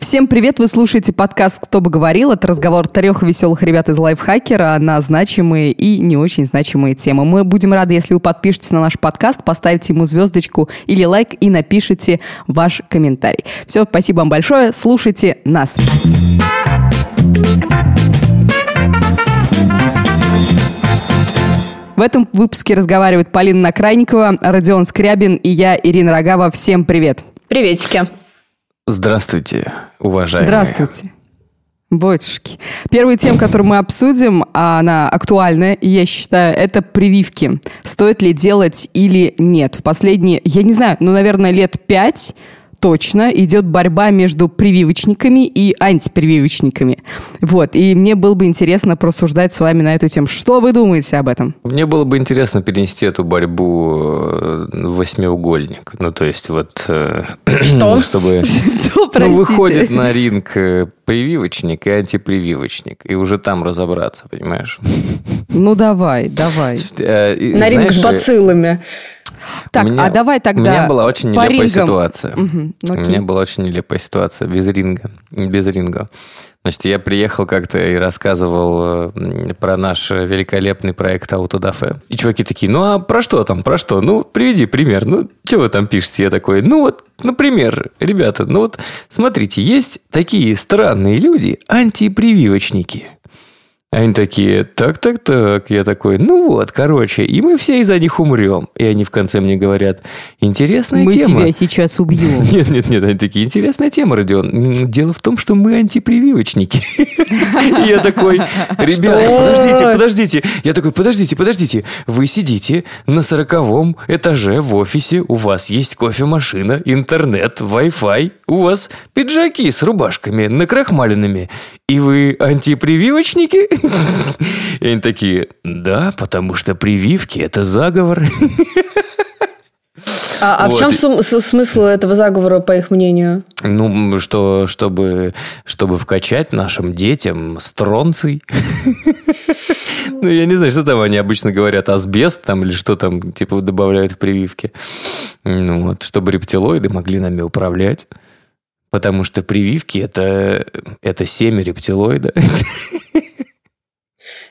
Всем привет! Вы слушаете подкаст «Кто бы говорил». Это разговор трех веселых ребят из лайфхакера на значимые и не очень значимые темы. Мы будем рады, если вы подпишетесь на наш подкаст, поставите ему звездочку или лайк и напишите ваш комментарий. Все, спасибо вам большое. Слушайте нас. В этом выпуске разговаривает Полина Накрайникова, Родион Скрябин и я, Ирина Рогава. Всем привет! Приветики! Здравствуйте, уважаемые. Здравствуйте. Батюшки. Первая тема, которую мы обсудим, она актуальная, и я считаю, это прививки. Стоит ли делать или нет. В последние, я не знаю, ну, наверное, лет пять точно идет борьба между прививочниками и антипрививочниками. Вот, и мне было бы интересно просуждать с вами на эту тему. Что вы думаете об этом? Мне было бы интересно перенести эту борьбу э, в восьмиугольник. Ну, то есть вот... Э, Что? Чтобы... Ну, выходит на ринг э, прививочник и антипрививочник. И уже там разобраться, понимаешь? Ну, давай, давай. На ринг с бациллами. Так, меня, а давай тогда... У меня была очень нелепая рингам. ситуация. Угу, у меня была очень нелепая ситуация без ринга. Без ринга. Значит, я приехал как-то и рассказывал э, про наш великолепный проект Autodafe. И чуваки такие, ну а про что там, про что? Ну, приведи пример. Ну, что вы там пишете? Я такой, ну вот, например, ребята, ну вот, смотрите, есть такие странные люди, антипрививочники – они такие, так-так-так. Я такой, ну вот, короче, и мы все из-за них умрем. И они в конце мне говорят, интересная мы тема. Мы тебя сейчас убьем. Нет, нет, нет, они такие, интересная тема, Родион. Дело в том, что мы антипрививочники. Я такой, ребята, подождите, подождите. Я такой, подождите, подождите. Вы сидите на сороковом этаже в офисе, у вас есть кофемашина, интернет, Wi-Fi, у вас пиджаки с рубашками накрахмаленными. И вы антипрививочники? И они такие, да, потому что прививки – это заговор. А, а вот. в чем сум- смысл этого заговора, по их мнению? Ну, что, чтобы, чтобы вкачать нашим детям стронций. Ну, я не знаю, что там они обычно говорят, асбест там или что там, типа, добавляют в прививки. Ну, вот, чтобы рептилоиды могли нами управлять. Потому что прививки это, это семя рептилоида.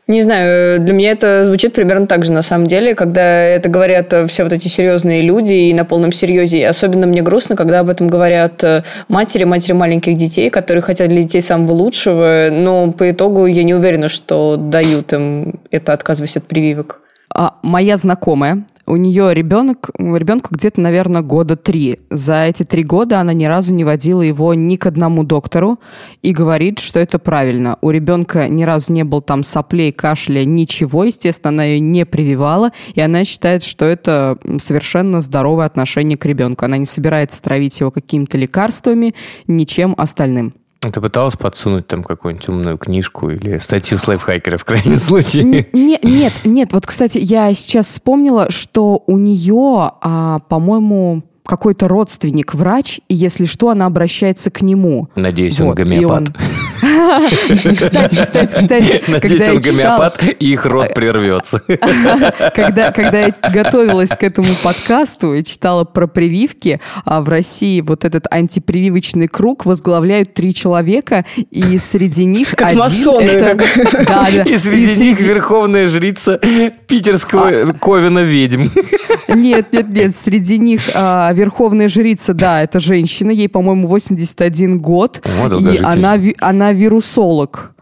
Не знаю, для меня это звучит примерно так же на самом деле, когда это говорят все вот эти серьезные люди и на полном серьезе. И особенно мне грустно, когда об этом говорят матери, матери маленьких детей, которые хотят для детей самого лучшего, но по итогу я не уверена, что дают им это, отказываясь от прививок. А моя знакомая у нее ребенок, ребенку где-то, наверное, года три. За эти три года она ни разу не водила его ни к одному доктору и говорит, что это правильно. У ребенка ни разу не был там соплей, кашля, ничего. Естественно, она ее не прививала, и она считает, что это совершенно здоровое отношение к ребенку. Она не собирается травить его какими-то лекарствами, ничем остальным. Ты пыталась подсунуть там какую-нибудь умную книжку или статью с лайфхакера в крайнем случае? Нет, нет, нет. Вот, кстати, я сейчас вспомнила, что у нее, а, по-моему, какой-то родственник врач, и если что, она обращается к нему. Надеюсь, он гомеопат. Кстати, кстати, кстати. Надеюсь, он гомеопат, и их рот прервется. Когда, я готовилась к этому подкасту и читала про прививки, а в России вот этот антипрививочный круг возглавляют три человека, и среди них как масоны. И среди, них верховная жрица питерского а... Ковина ведьм. Нет, нет, нет, среди них а, верховная жрица, да, это женщина, ей, по-моему, 81 год. И она, она вирусолог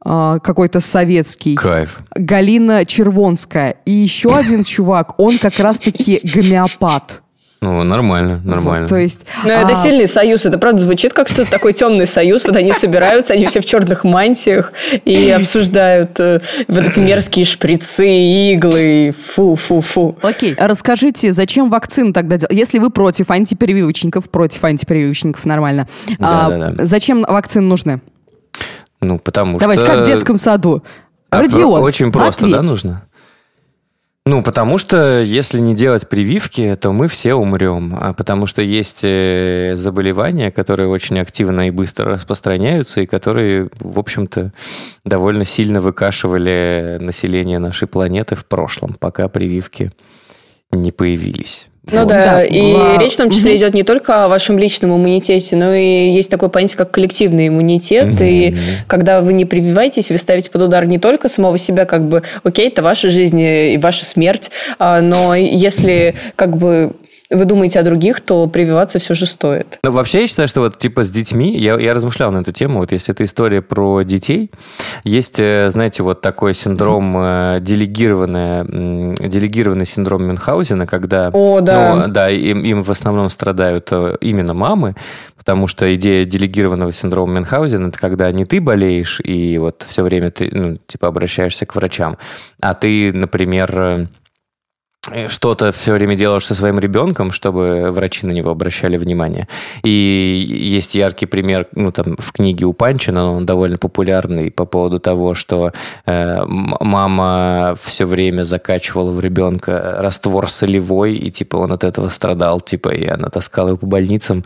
а, какой-то советский. Кайф. Галина Червонская. И еще один чувак, он как раз-таки гомеопат. Ну, нормально, нормально. Вот, то есть... Ну, это а... сильный союз. Это правда звучит как что-то такой темный союз. Вот они собираются, они все в черных мантиях и обсуждают э, вот эти мерзкие шприцы, иглы. Фу-фу-фу. Окей. Расскажите, зачем вакцину тогда делать? Если вы против антипрививочников, против антипрививочников, нормально. Да, а, да, да. Зачем вакцины нужны? Ну, потому Давайте, что... Давайте, как в детском саду. А, Родион, Очень просто, ответь. да, нужно? Ну, потому что если не делать прививки, то мы все умрем. А потому что есть э, заболевания, которые очень активно и быстро распространяются, и которые, в общем-то, довольно сильно выкашивали население нашей планеты в прошлом, пока прививки не появились. Ну да, да, и а, речь в том числе угу. идет не только о вашем личном иммунитете, но и есть такое понятие, как коллективный иммунитет. Угу. И когда вы не прививаетесь, вы ставите под удар не только самого себя, как бы, окей, это ваша жизнь и ваша смерть, а, но если как бы вы думаете о других, то прививаться все же стоит. Ну, вообще, я считаю, что вот типа с детьми, я, я размышлял на эту тему, вот если это история про детей, есть, э, знаете, вот такой синдром э, делегированный, делегированный синдром Мюнхгаузена, когда... О, да. Ну, да, им, им в основном страдают э, именно мамы, потому что идея делегированного синдрома Мюнхгаузена это когда не ты болеешь и вот все время ты, ну, типа, обращаешься к врачам, а ты, например, Э, что-то все время делаешь со своим ребенком, чтобы врачи на него обращали внимание. И есть яркий пример, ну, там, в книге у Панчина, он довольно популярный по поводу того, что э, мама все время закачивала в ребенка раствор солевой, и, типа, он от этого страдал, типа, и она таскала его по больницам,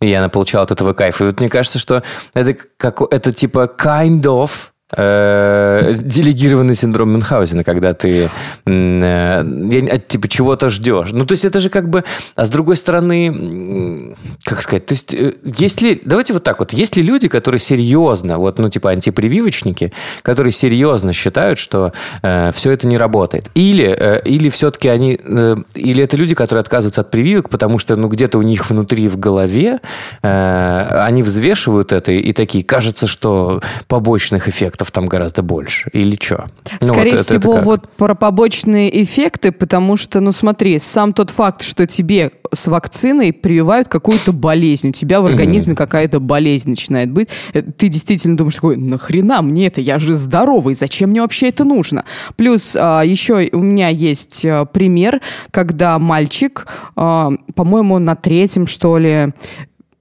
и она получала от этого кайф. И вот мне кажется, что это, как, это типа kind of э, делегированный синдром Мюнхгаузена, когда ты э, типа чего-то ждешь. Ну, то есть это же как бы... А с другой стороны, как сказать, то есть э, есть ли... Давайте вот так вот. Есть ли люди, которые серьезно, вот, ну, типа антипрививочники, которые серьезно считают, что э, все это не работает? Или, или все-таки они... Или это люди, которые отказываются от прививок, потому что, ну, где-то у них внутри в голове они взвешивают это и такие, кажется, что побочных эффектов эффектов там гораздо больше. Или что? Ну, Скорее вот всего, это, это вот про побочные эффекты, потому что, ну смотри, сам тот факт, что тебе с вакциной прививают какую-то болезнь, у тебя в организме какая-то болезнь начинает быть, э, ты действительно думаешь такой, нахрена мне это, я же здоровый, зачем мне вообще это нужно? Плюс а, еще у меня есть а, пример, когда мальчик, а, по-моему, на третьем, что ли,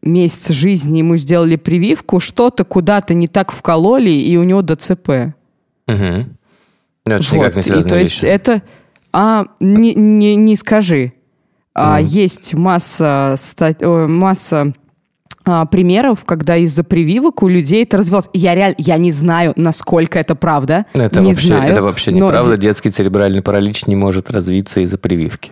месяц жизни ему сделали прививку, что-то куда-то не так вкололи, и у него ДЦП. Угу. Ну, это вот. никак не связано. И, то есть это... А, не, не, не скажи. А, mm. Есть масса, масса а, примеров, когда из-за прививок у людей это развивалось. Я реально, я не знаю, насколько это правда. Это не вообще, знаю. Это вообще неправда. Детский церебральный паралич не может развиться из-за прививки.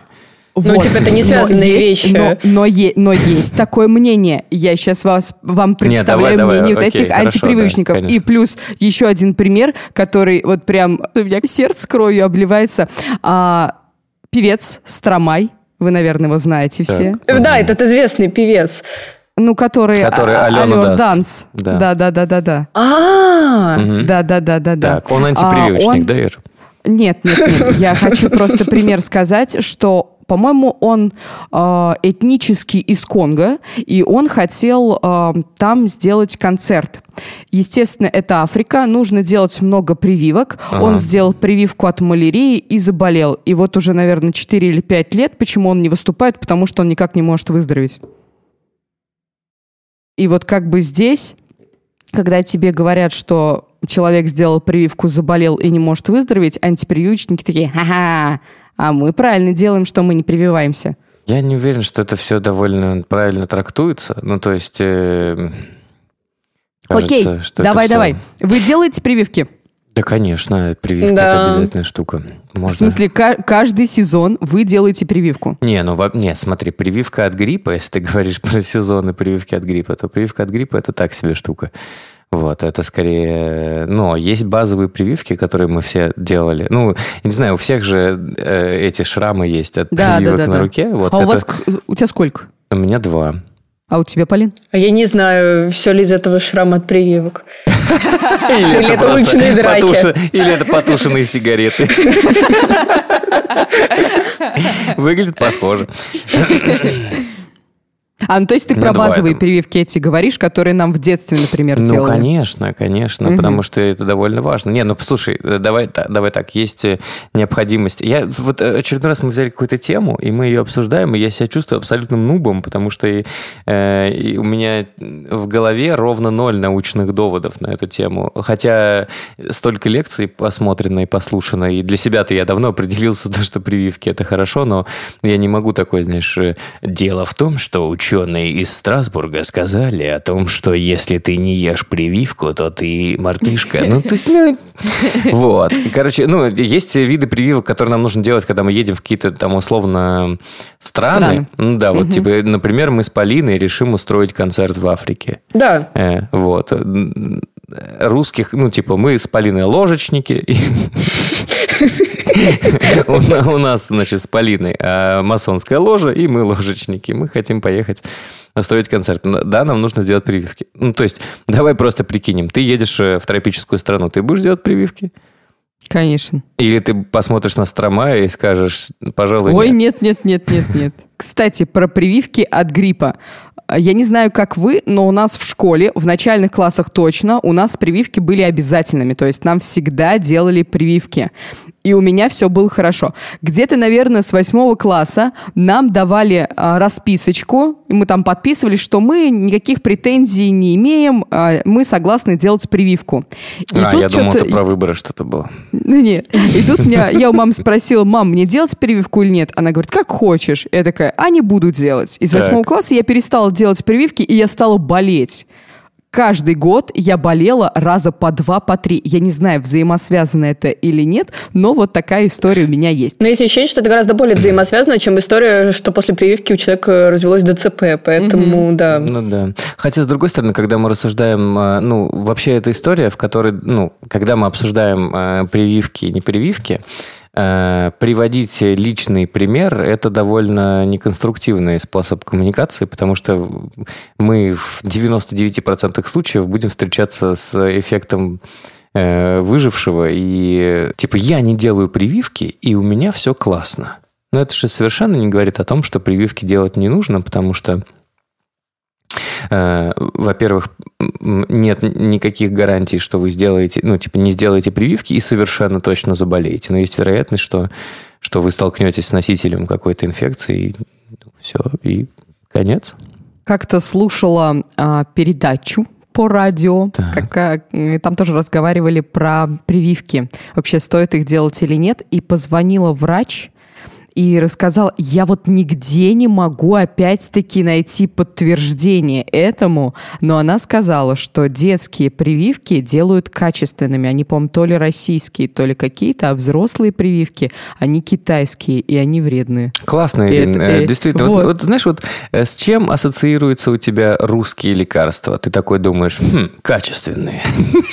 Вот. Ну, типа, это не связанные но вещи. Есть, но, но, е, но есть такое мнение. Я сейчас вас, вам представляю Нет, давай, мнение давай, вот окей, этих хорошо, антипривычников. Да, И плюс еще один пример, который вот прям у меня сердце кровью обливается. А, певец Стромай, вы, наверное, его знаете так. все. Да, этот известный певец. Ну, который... Который а, Алена Данс. Да, да, да, да, да. А, да, да, да, да, да. Так, он антипрививочник, да, Ир? Нет, нет, нет. Я хочу просто пример сказать, что по-моему, он э, этнический из Конго, и он хотел э, там сделать концерт. Естественно, это Африка, нужно делать много прививок. Ага. Он сделал прививку от малярии и заболел. И вот уже, наверное, 4 или 5 лет, почему он не выступает, потому что он никак не может выздороветь. И вот как бы здесь, когда тебе говорят, что человек сделал прививку, заболел и не может выздороветь, антипрививочники такие, ха-ха, а мы правильно делаем, что мы не прививаемся. Я не уверен, что это все довольно правильно трактуется. Ну, то есть... Э, кажется, Окей, что давай, все... давай. Вы делаете прививки? Да, конечно, прививка да. это обязательная штука. Можно... В смысле, каждый сезон вы делаете прививку? Не, ну не, смотри, прививка от гриппа, если ты говоришь про сезоны прививки от гриппа, то прививка от гриппа это так себе штука. Вот, это скорее... Ну, есть базовые прививки, которые мы все делали. Ну, я не знаю, у всех же э, эти шрамы есть от да, прививок да, да, на да. руке. Вот а это... у вас... У тебя сколько? У меня два. А у тебя, Полин? А я не знаю, все ли из этого шрам от прививок. Или это уличные драки. Или это потушенные сигареты. Выглядит похоже. А, ну то есть ты про базовые прививки эти говоришь, которые нам в детстве, например, ну, делали? Ну, конечно, конечно, угу. потому что это довольно важно. Не, ну, послушай, э, давай, давай так, есть э, необходимость. Я, вот э, очередной раз мы взяли какую-то тему, и мы ее обсуждаем, и я себя чувствую абсолютным нубом, потому что и, э, и у меня в голове ровно ноль научных доводов на эту тему. Хотя столько лекций посмотрено и послушано, и для себя-то я давно определился, что прививки – это хорошо, но я не могу такое, знаешь, дело в том, что ученые ученые из Страсбурга сказали о том, что если ты не ешь прививку, то ты мартышка. Ну, то есть, ну, вот. Короче, ну, есть виды прививок, которые нам нужно делать, когда мы едем в какие-то там условно страны. страны. Ну, да, вот, угу. типа, например, мы с Полиной решим устроить концерт в Африке. Да. Э, вот. Русских, ну, типа, мы с Полиной ложечники. У нас, значит, с Полиной а, масонская ложа, и мы ложечники. Мы хотим поехать устроить концерт. Да, нам нужно сделать прививки. Ну, то есть, давай просто прикинем. Ты едешь э, в тропическую страну, ты будешь делать прививки? Конечно. Или ты посмотришь на Стромая и скажешь, пожалуй, Ой, нет, нет, нет, нет, нет. Кстати, про прививки от гриппа. Я не знаю, как вы, но у нас в школе, в начальных классах точно, у нас прививки были обязательными. То есть нам всегда делали прививки и у меня все было хорошо. Где-то, наверное, с восьмого класса нам давали а, расписочку, и мы там подписывали, что мы никаких претензий не имеем, а, мы согласны делать прививку. И а, я думал, это про выборы что-то было. Ну, нет. И тут меня, я у мамы спросила, мам, мне делать прививку или нет? Она говорит, как хочешь. Я такая, а не буду делать. Из восьмого класса я перестала делать прививки, и я стала болеть каждый год я болела раза по два, по три. Я не знаю, взаимосвязано это или нет, но вот такая история у меня есть. Но есть ощущение, что это гораздо более взаимосвязано, чем история, что после прививки у человека развелось ДЦП, поэтому mm-hmm. да. Ну да. Хотя, с другой стороны, когда мы рассуждаем, а, ну, вообще эта история, в которой, ну, когда мы обсуждаем а, прививки и непрививки, Э, приводить личный пример – это довольно неконструктивный способ коммуникации, потому что мы в 99% случаев будем встречаться с эффектом э, выжившего, и типа я не делаю прививки, и у меня все классно. Но это же совершенно не говорит о том, что прививки делать не нужно, потому что Э, во-первых, нет никаких гарантий, что вы сделаете, ну, типа, не сделаете прививки и совершенно точно заболеете. Но есть вероятность, что, что вы столкнетесь с носителем какой-то инфекции, и все, и конец. Как-то слушала а, передачу по радио, так. как, там тоже разговаривали про прививки. Вообще, стоит их делать или нет. И позвонила врач, и рассказал, я вот нигде не могу опять-таки найти подтверждение этому, но она сказала, что детские прививки делают качественными. Они, по-моему, то ли российские, то ли какие-то, а взрослые прививки, они китайские, и они вредные. Классно, Ирин. Это, э, Действительно. Вот. Вот, вот знаешь, вот э, с чем ассоциируются у тебя русские лекарства? Ты такой думаешь, хм, качественные.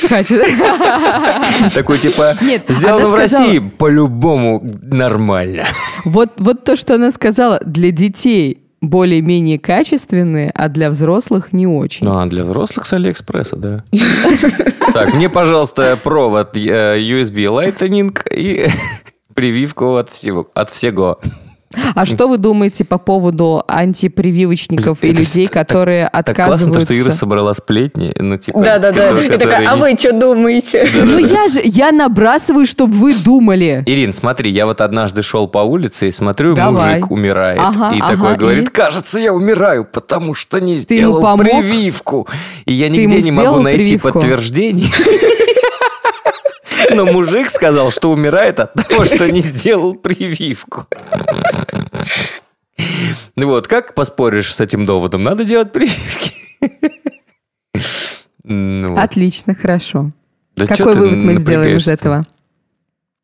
Такой типа, сделано в России, по-любому нормально. Вот, вот то, что она сказала, для детей более-менее качественные, а для взрослых не очень. Ну, а для взрослых с Алиэкспресса, да. Так, мне, пожалуйста, провод э, USB Lightning и прививку от всего. От всего. А что вы думаете по поводу антипрививочников и людей, которые отказываются? Так классно, что Ира собрала сплетни. Ну, типа, Да-да-да. И такая, а вы что думаете? Ну, я же, я набрасываю, чтобы вы думали. Ирин, смотри, я вот однажды шел по улице и смотрю, мужик умирает. И такой говорит, кажется, я умираю, потому что не сделал прививку. И я нигде не могу найти подтверждение. Но мужик сказал, что умирает от того, что не сделал прививку. Ну вот, как поспоришь с этим доводом? Надо делать прививки. Ну, Отлично, хорошо. Да Какой вывод мы сделаем из этого?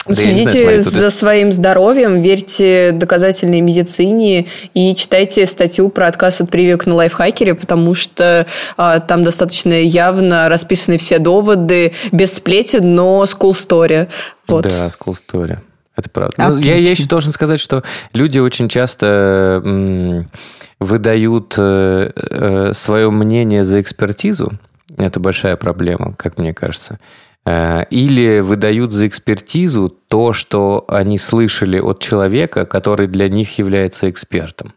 Да Следите знаю, за своим здоровьем, верьте доказательной медицине и читайте статью про отказ от прививок на лайфхакере, потому что а, там достаточно явно расписаны все доводы, без сплетен, но school story. Вот. Да, school story. Это правда. Ну, я, я еще должен сказать, что люди очень часто м, выдают э, э, свое мнение за экспертизу. Это большая проблема, как мне кажется. Э, или выдают за экспертизу то, что они слышали от человека, который для них является экспертом.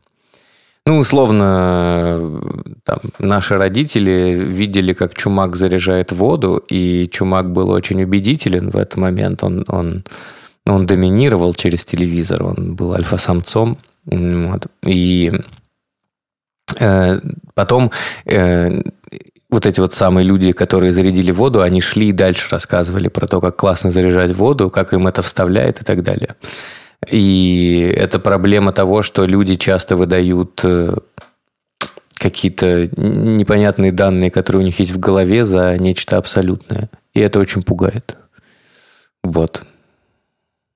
Ну, условно, там, наши родители видели, как Чумак заряжает воду, и Чумак был очень убедителен в этот момент. Он, он, он доминировал через телевизор, он был альфа-самцом. Вот. И э, потом э, вот эти вот самые люди, которые зарядили воду, они шли и дальше рассказывали про то, как классно заряжать воду, как им это вставляет и так далее. И это проблема того, что люди часто выдают э, какие-то непонятные данные, которые у них есть в голове, за нечто абсолютное. И это очень пугает. Вот.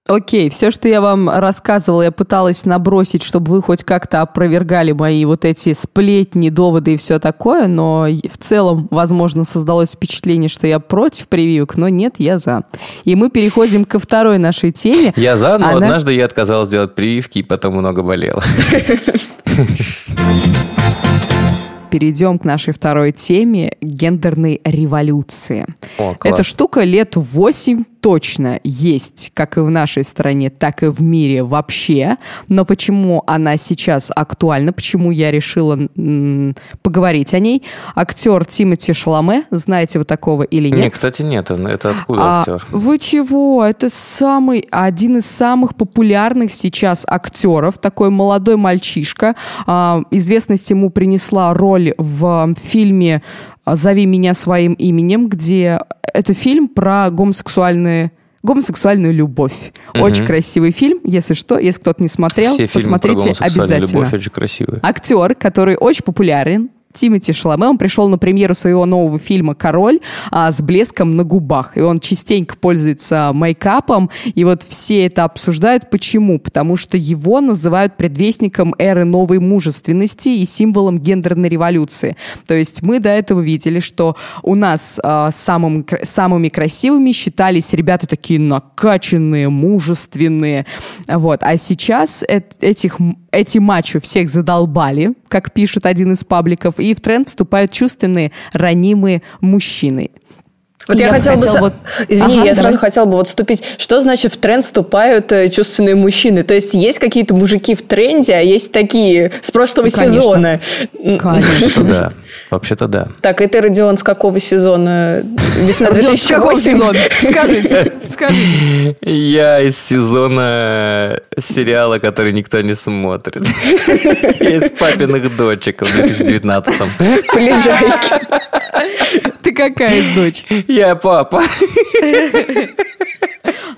Окей, все, что я вам рассказывала, я пыталась набросить, чтобы вы хоть как-то опровергали мои вот эти сплетни, доводы и все такое, но в целом, возможно, создалось впечатление, что я против прививок, но нет, я за. И мы переходим ко второй нашей теме. Я за, но Она... однажды я отказалась делать прививки и потом много болела. перейдем к нашей второй теме – гендерной революции. О, Эта штука лет 8 точно есть как и в нашей стране, так и в мире вообще. Но почему она сейчас актуальна, почему я решила м- поговорить о ней? Актер Тимоти Шаломе, знаете вы такого или нет? Нет, кстати, нет. Это откуда а, актер? Вы чего? Это самый, один из самых популярных сейчас актеров. Такой молодой мальчишка. А, известность ему принесла роль в фильме «Зови меня своим именем», где это фильм про гомосексуальные гомосексуальную любовь. Угу. Очень красивый фильм, если что, если кто-то не смотрел, Все посмотрите обязательно. Любовь очень красивый. Актер, который очень популярен, Тимати Шаломе, он пришел на премьеру своего нового фильма «Король» а, с блеском на губах. И он частенько пользуется мейкапом. И вот все это обсуждают. Почему? Потому что его называют предвестником эры новой мужественности и символом гендерной революции. То есть мы до этого видели, что у нас а, самым, самыми красивыми считались ребята такие накачанные, мужественные. Вот. А сейчас этих, эти мачо всех задолбали, как пишет один из пабликов, и в тренд вступают чувственные, ранимые мужчины. Вот я, я хотела бы... Вот... Извини, ага, я давай. сразу хотела бы вот вступить. Что значит в тренд вступают э, чувственные мужчины? То есть есть какие-то мужики в тренде, а есть такие с прошлого ну, сезона. Конечно, да. Вообще-то да. Так, это Родион с какого сезона? Весна 2008? С какого сезона? Скажите, скажите. Я из сезона сериала, который никто не смотрит. Я из папиных дочек в 2019-м. Полежайки. Ты какая из дочь? Я папа.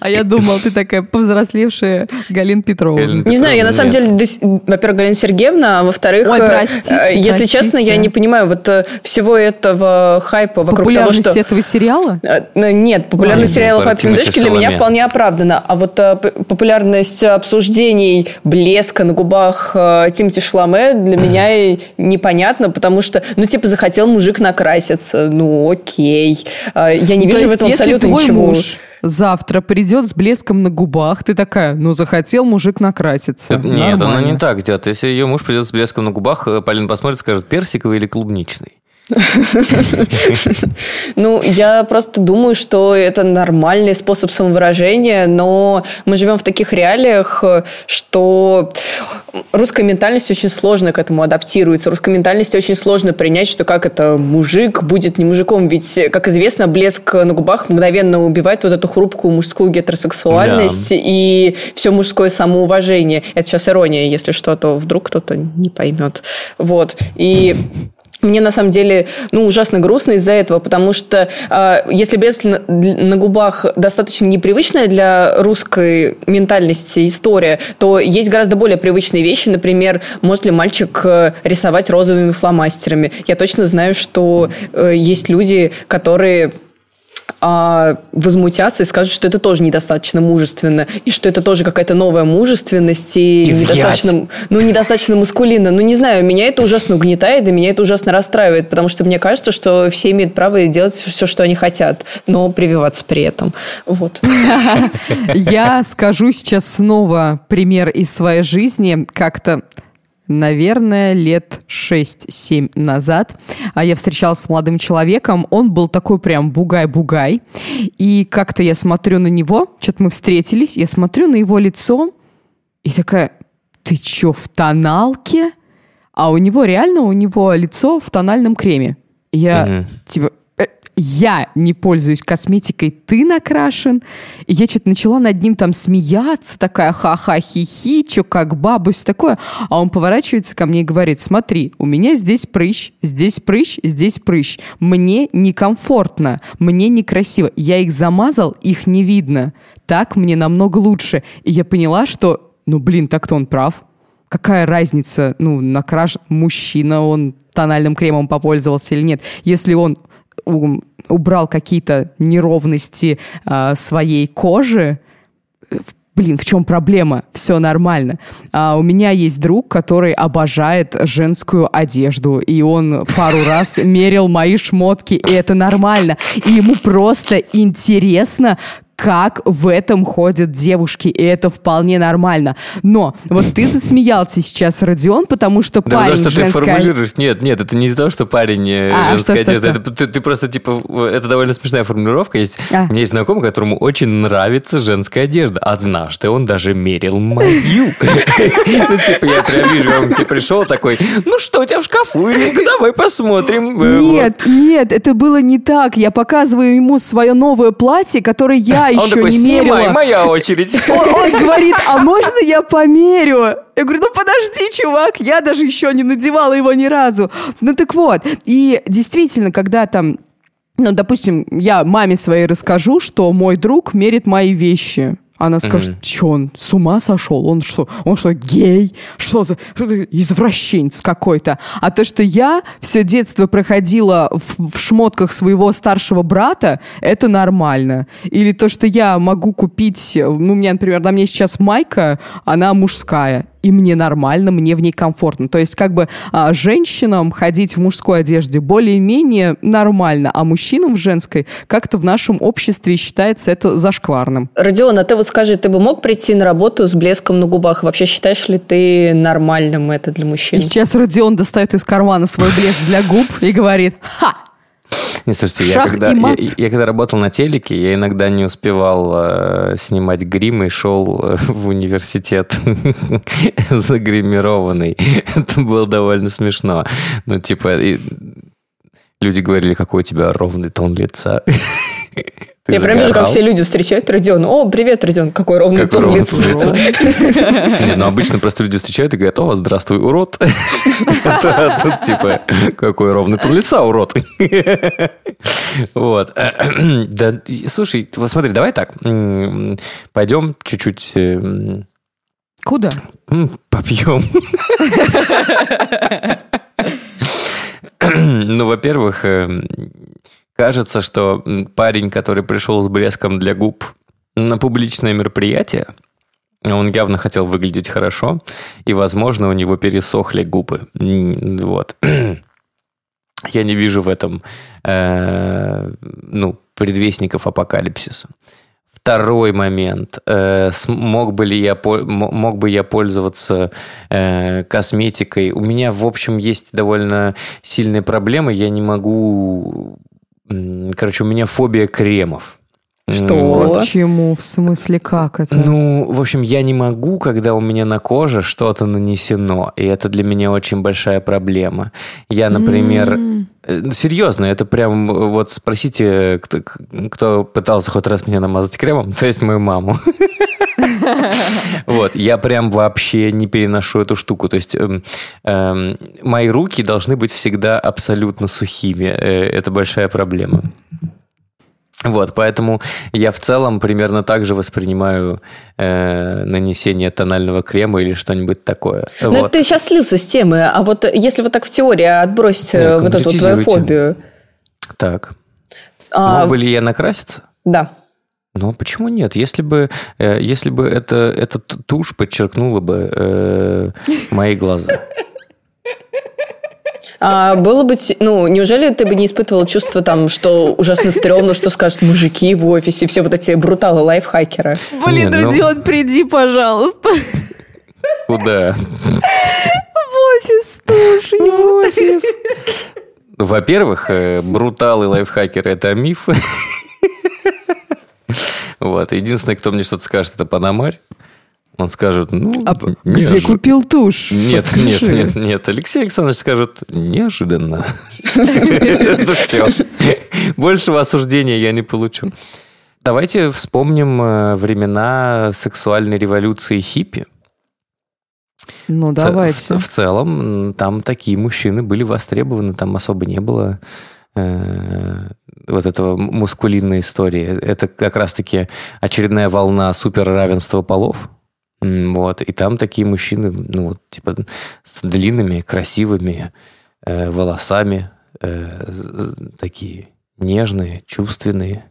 А я думал, ты такая повзрослевшая Галина Петрова. Не знаю, я на самом деле, во-первых, Галина Сергеевна, а во-вторых, Ой, простите, э, если простите. честно, я не понимаю вот э, всего этого хайпа вокруг того, что... этого сериала? Э, нет, популярность сериала «Папины дочки» для меня вполне оправдана. А вот популярность обсуждений блеска на губах Тимати Шламе для меня непонятно, потому что, ну, типа, захотел мужик накраситься, ну, окей. Я не вижу в этом абсолютно ничего. Муж завтра придет с блеском на губах, ты такая, ну, захотел мужик накраситься. Это, нет, она не так делает. Если ее муж придет с блеском на губах, э, Полин посмотрит, скажет, персиковый или клубничный. Ну, я просто думаю, что это нормальный способ самовыражения, но мы живем в таких реалиях, что русская ментальность очень сложно к этому адаптируется. Русской ментальности очень сложно принять, что как это мужик будет не мужиком. Ведь, как известно, блеск на губах мгновенно убивает вот эту хрупкую мужскую гетеросексуальность да. и все мужское самоуважение. Это сейчас ирония, если что, то вдруг кто-то не поймет. Вот. И мне на самом деле ну, ужасно грустно из-за этого, потому что э, если блеск на губах достаточно непривычная для русской ментальности история, то есть гораздо более привычные вещи. Например, может ли мальчик э, рисовать розовыми фломастерами? Я точно знаю, что э, есть люди, которые а, возмутятся и скажут, что это тоже недостаточно мужественно, и что это тоже какая-то новая мужественность, и Изъять. недостаточно, ну, недостаточно мускулинно. Ну, не знаю, меня это ужасно угнетает, и меня это ужасно расстраивает, потому что мне кажется, что все имеют право делать все, что они хотят, но прививаться при этом. Вот. Я скажу сейчас снова пример из своей жизни. Как-то наверное, лет 6-7 назад. А я встречалась с молодым человеком. Он был такой прям бугай-бугай. И как-то я смотрю на него, что-то мы встретились, я смотрю на его лицо и такая, ты чё, в тоналке? А у него реально, у него лицо в тональном креме. Я, угу. типа, я не пользуюсь косметикой, ты накрашен. И я что-то начала над ним там смеяться, такая ха-ха, хи-хи, что как бабусь, такое. А он поворачивается ко мне и говорит, смотри, у меня здесь прыщ, здесь прыщ, здесь прыщ. Мне некомфортно, мне некрасиво. Я их замазал, их не видно. Так мне намного лучше. И я поняла, что, ну блин, так-то он прав. Какая разница, ну, накрашен мужчина, он тональным кремом попользовался или нет. Если он убрал какие-то неровности э, своей кожи, блин, в чем проблема? Все нормально. А у меня есть друг, который обожает женскую одежду, и он пару раз мерил мои шмотки, и это нормально. И ему просто интересно, как в этом ходят девушки, и это вполне нормально. Но вот ты засмеялся сейчас, Родион, потому что да, парень потому что женская... ты формулируешь. Нет, нет, это не из-за того, что парень э, а, женская что, одежда. Что, что? Это, ты, ты просто, типа, это довольно смешная формулировка. Есть, а. У меня есть знакомый, которому очень нравится женская одежда. Однажды он даже мерил мою. Ну, типа, я прям вижу, он тебе пришел такой, ну что у тебя в шкафу? Давай посмотрим. Нет, нет, это было не так. Я показываю ему свое новое платье, которое я я еще такой, не мерила. Снимай, моя очередь. Он, он говорит, а можно я померю? Я говорю, ну подожди, чувак, я даже еще не надевала его ни разу. Ну так вот, и действительно, когда там ну, допустим, я маме своей расскажу, что мой друг мерит мои вещи. Она скажет, mm-hmm. что он с ума сошел? Он что, он что, гей? Что за что извращенец какой-то? А то, что я все детство проходила в, в шмотках своего старшего брата, это нормально. Или то, что я могу купить, ну, у меня, например, на мне сейчас майка, она мужская и мне нормально, мне в ней комфортно. То есть как бы а, женщинам ходить в мужской одежде более-менее нормально, а мужчинам в женской как-то в нашем обществе считается это зашкварным. Родион, а ты вот скажи, ты бы мог прийти на работу с блеском на губах? Вообще считаешь ли ты нормальным это для мужчин? И сейчас Родион достает из кармана свой блеск для губ и говорит «Ха!» Не, слушайте, я когда, я, я когда работал на телеке, я иногда не успевал э, снимать грим и шел э, в университет загримированный. Это было довольно смешно. Ну, типа, и люди говорили, какой у тебя ровный тон лица. Ты я прям вижу, как все люди встречают Родиона. О, привет, Родион, какой ровный какой тон лица. Не, ну обычно просто люди встречают и говорят, о, здравствуй, урод. А тут типа, какой ровный тон лица, урод. Вот. Да, слушай, вот смотри, давай так. Пойдем чуть-чуть... Э, Куда? Попьем. Ну, во-первых, э, Кажется, что парень, который пришел с блеском для губ на публичное мероприятие, он явно хотел выглядеть хорошо, и, возможно, у него пересохли губы. Вот. Я не вижу в этом э, ну, предвестников апокалипсиса. Второй момент. Э, мог, бы ли я, мог бы я пользоваться э, косметикой? У меня, в общем, есть довольно сильные проблемы. Я не могу Короче, у меня фобия кремов. Что? Вот. Почему? В смысле, как это? Ну, в общем, я не могу, когда у меня на коже что-то нанесено. И это для меня очень большая проблема. Я, например... Mm. Серьезно, это прям... Вот спросите, кто, кто пытался хоть раз меня намазать кремом, то есть мою маму. Вот, я прям вообще не переношу эту штуку. То есть эм, эм, мои руки должны быть всегда абсолютно сухими. Э, это большая проблема. Вот, поэтому я в целом примерно так же воспринимаю э, нанесение тонального крема или что-нибудь такое. Но вот. ты сейчас слился с темы, а вот если вот так в теории отбросить Нет, вот эту твою фобию. Так. А... Мог бы ли я накраситься? Да. Ну, почему нет? Если бы, э, если бы это, этот тушь подчеркнула бы э, мои глаза. А было бы, ну, неужели ты бы не испытывал чувство там, что ужасно стрёмно, что скажут мужики в офисе, все вот эти бруталы лайфхакеры? Блин, Нет, Родион, ну... приди, пожалуйста. Куда? В офис, слушай, в офис. Во-первых, э, бруталы лайфхакеры – это миф. Вот. Единственное, кто мне что-то скажет, это Панамарь. Он скажет, ну, а где ж... купил тушь? Нет, нет, нет, нет. Алексей Александрович скажет, неожиданно. Это все. Большего осуждения я не получу. Давайте вспомним э, времена сексуальной революции хиппи. Ну, давайте. В, целом, там такие мужчины были востребованы, там особо не было э, вот этого мускулинной истории. Это как раз-таки очередная волна суперравенства полов. Вот. И там такие мужчины, ну, вот, типа, с длинными, красивыми, э, волосами, э, такие нежные, чувственные,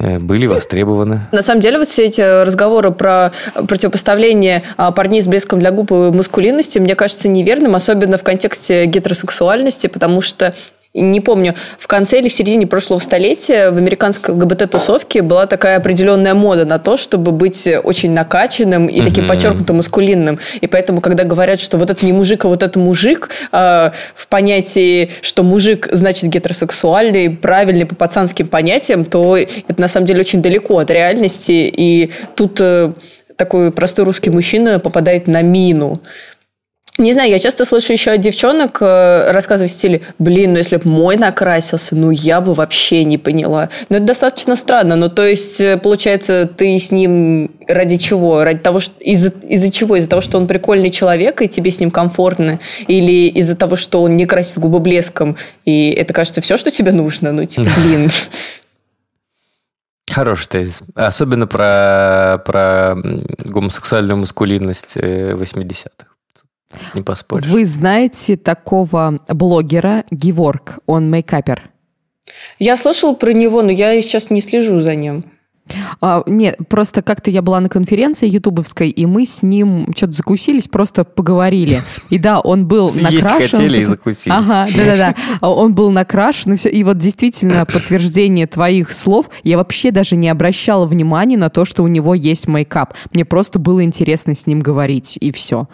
э, были востребованы. На самом деле, вот все эти разговоры про противопоставление а, парней с блеском для губ и маскулинности, мне кажется неверным, особенно в контексте гетеросексуальности, потому что не помню, в конце или в середине прошлого столетия в американской ГБТ-тусовке была такая определенная мода на то, чтобы быть очень накачанным и таким mm-hmm. подчеркнуто маскулинным. И поэтому, когда говорят, что вот это не мужик, а вот это мужик, э, в понятии, что мужик значит гетеросексуальный, правильный по пацанским понятиям, то это на самом деле очень далеко от реальности. И тут э, такой простой русский мужчина попадает на мину. Не знаю, я часто слышу еще от девчонок э, рассказы в стиле, блин, ну если бы мой накрасился, ну я бы вообще не поняла. Но это достаточно странно. Ну то есть, э, получается, ты с ним ради чего? Ради того, что... Из-за, из-за чего? Из-за того, что он прикольный человек, и тебе с ним комфортно? Или из-за того, что он не красит губы блеском, и это, кажется, все, что тебе нужно? Ну типа, блин... Хороший тезис. Особенно про, про гомосексуальную маскулинность 80-х. Не поспоришь. Вы знаете такого блогера Геворг? Он мейкапер. Я слышал про него, но я сейчас не слежу за ним. А, нет, просто как-то я была на конференции ютубовской, и мы с ним что-то закусились, просто поговорили. И да, он был накрашен. Есть хотели и закусились. Ага, да-да-да. Он был накрашен, и все. И вот действительно подтверждение твоих слов, я вообще даже не обращала внимания на то, что у него есть мейкап. Мне просто было интересно с ним говорить, и все.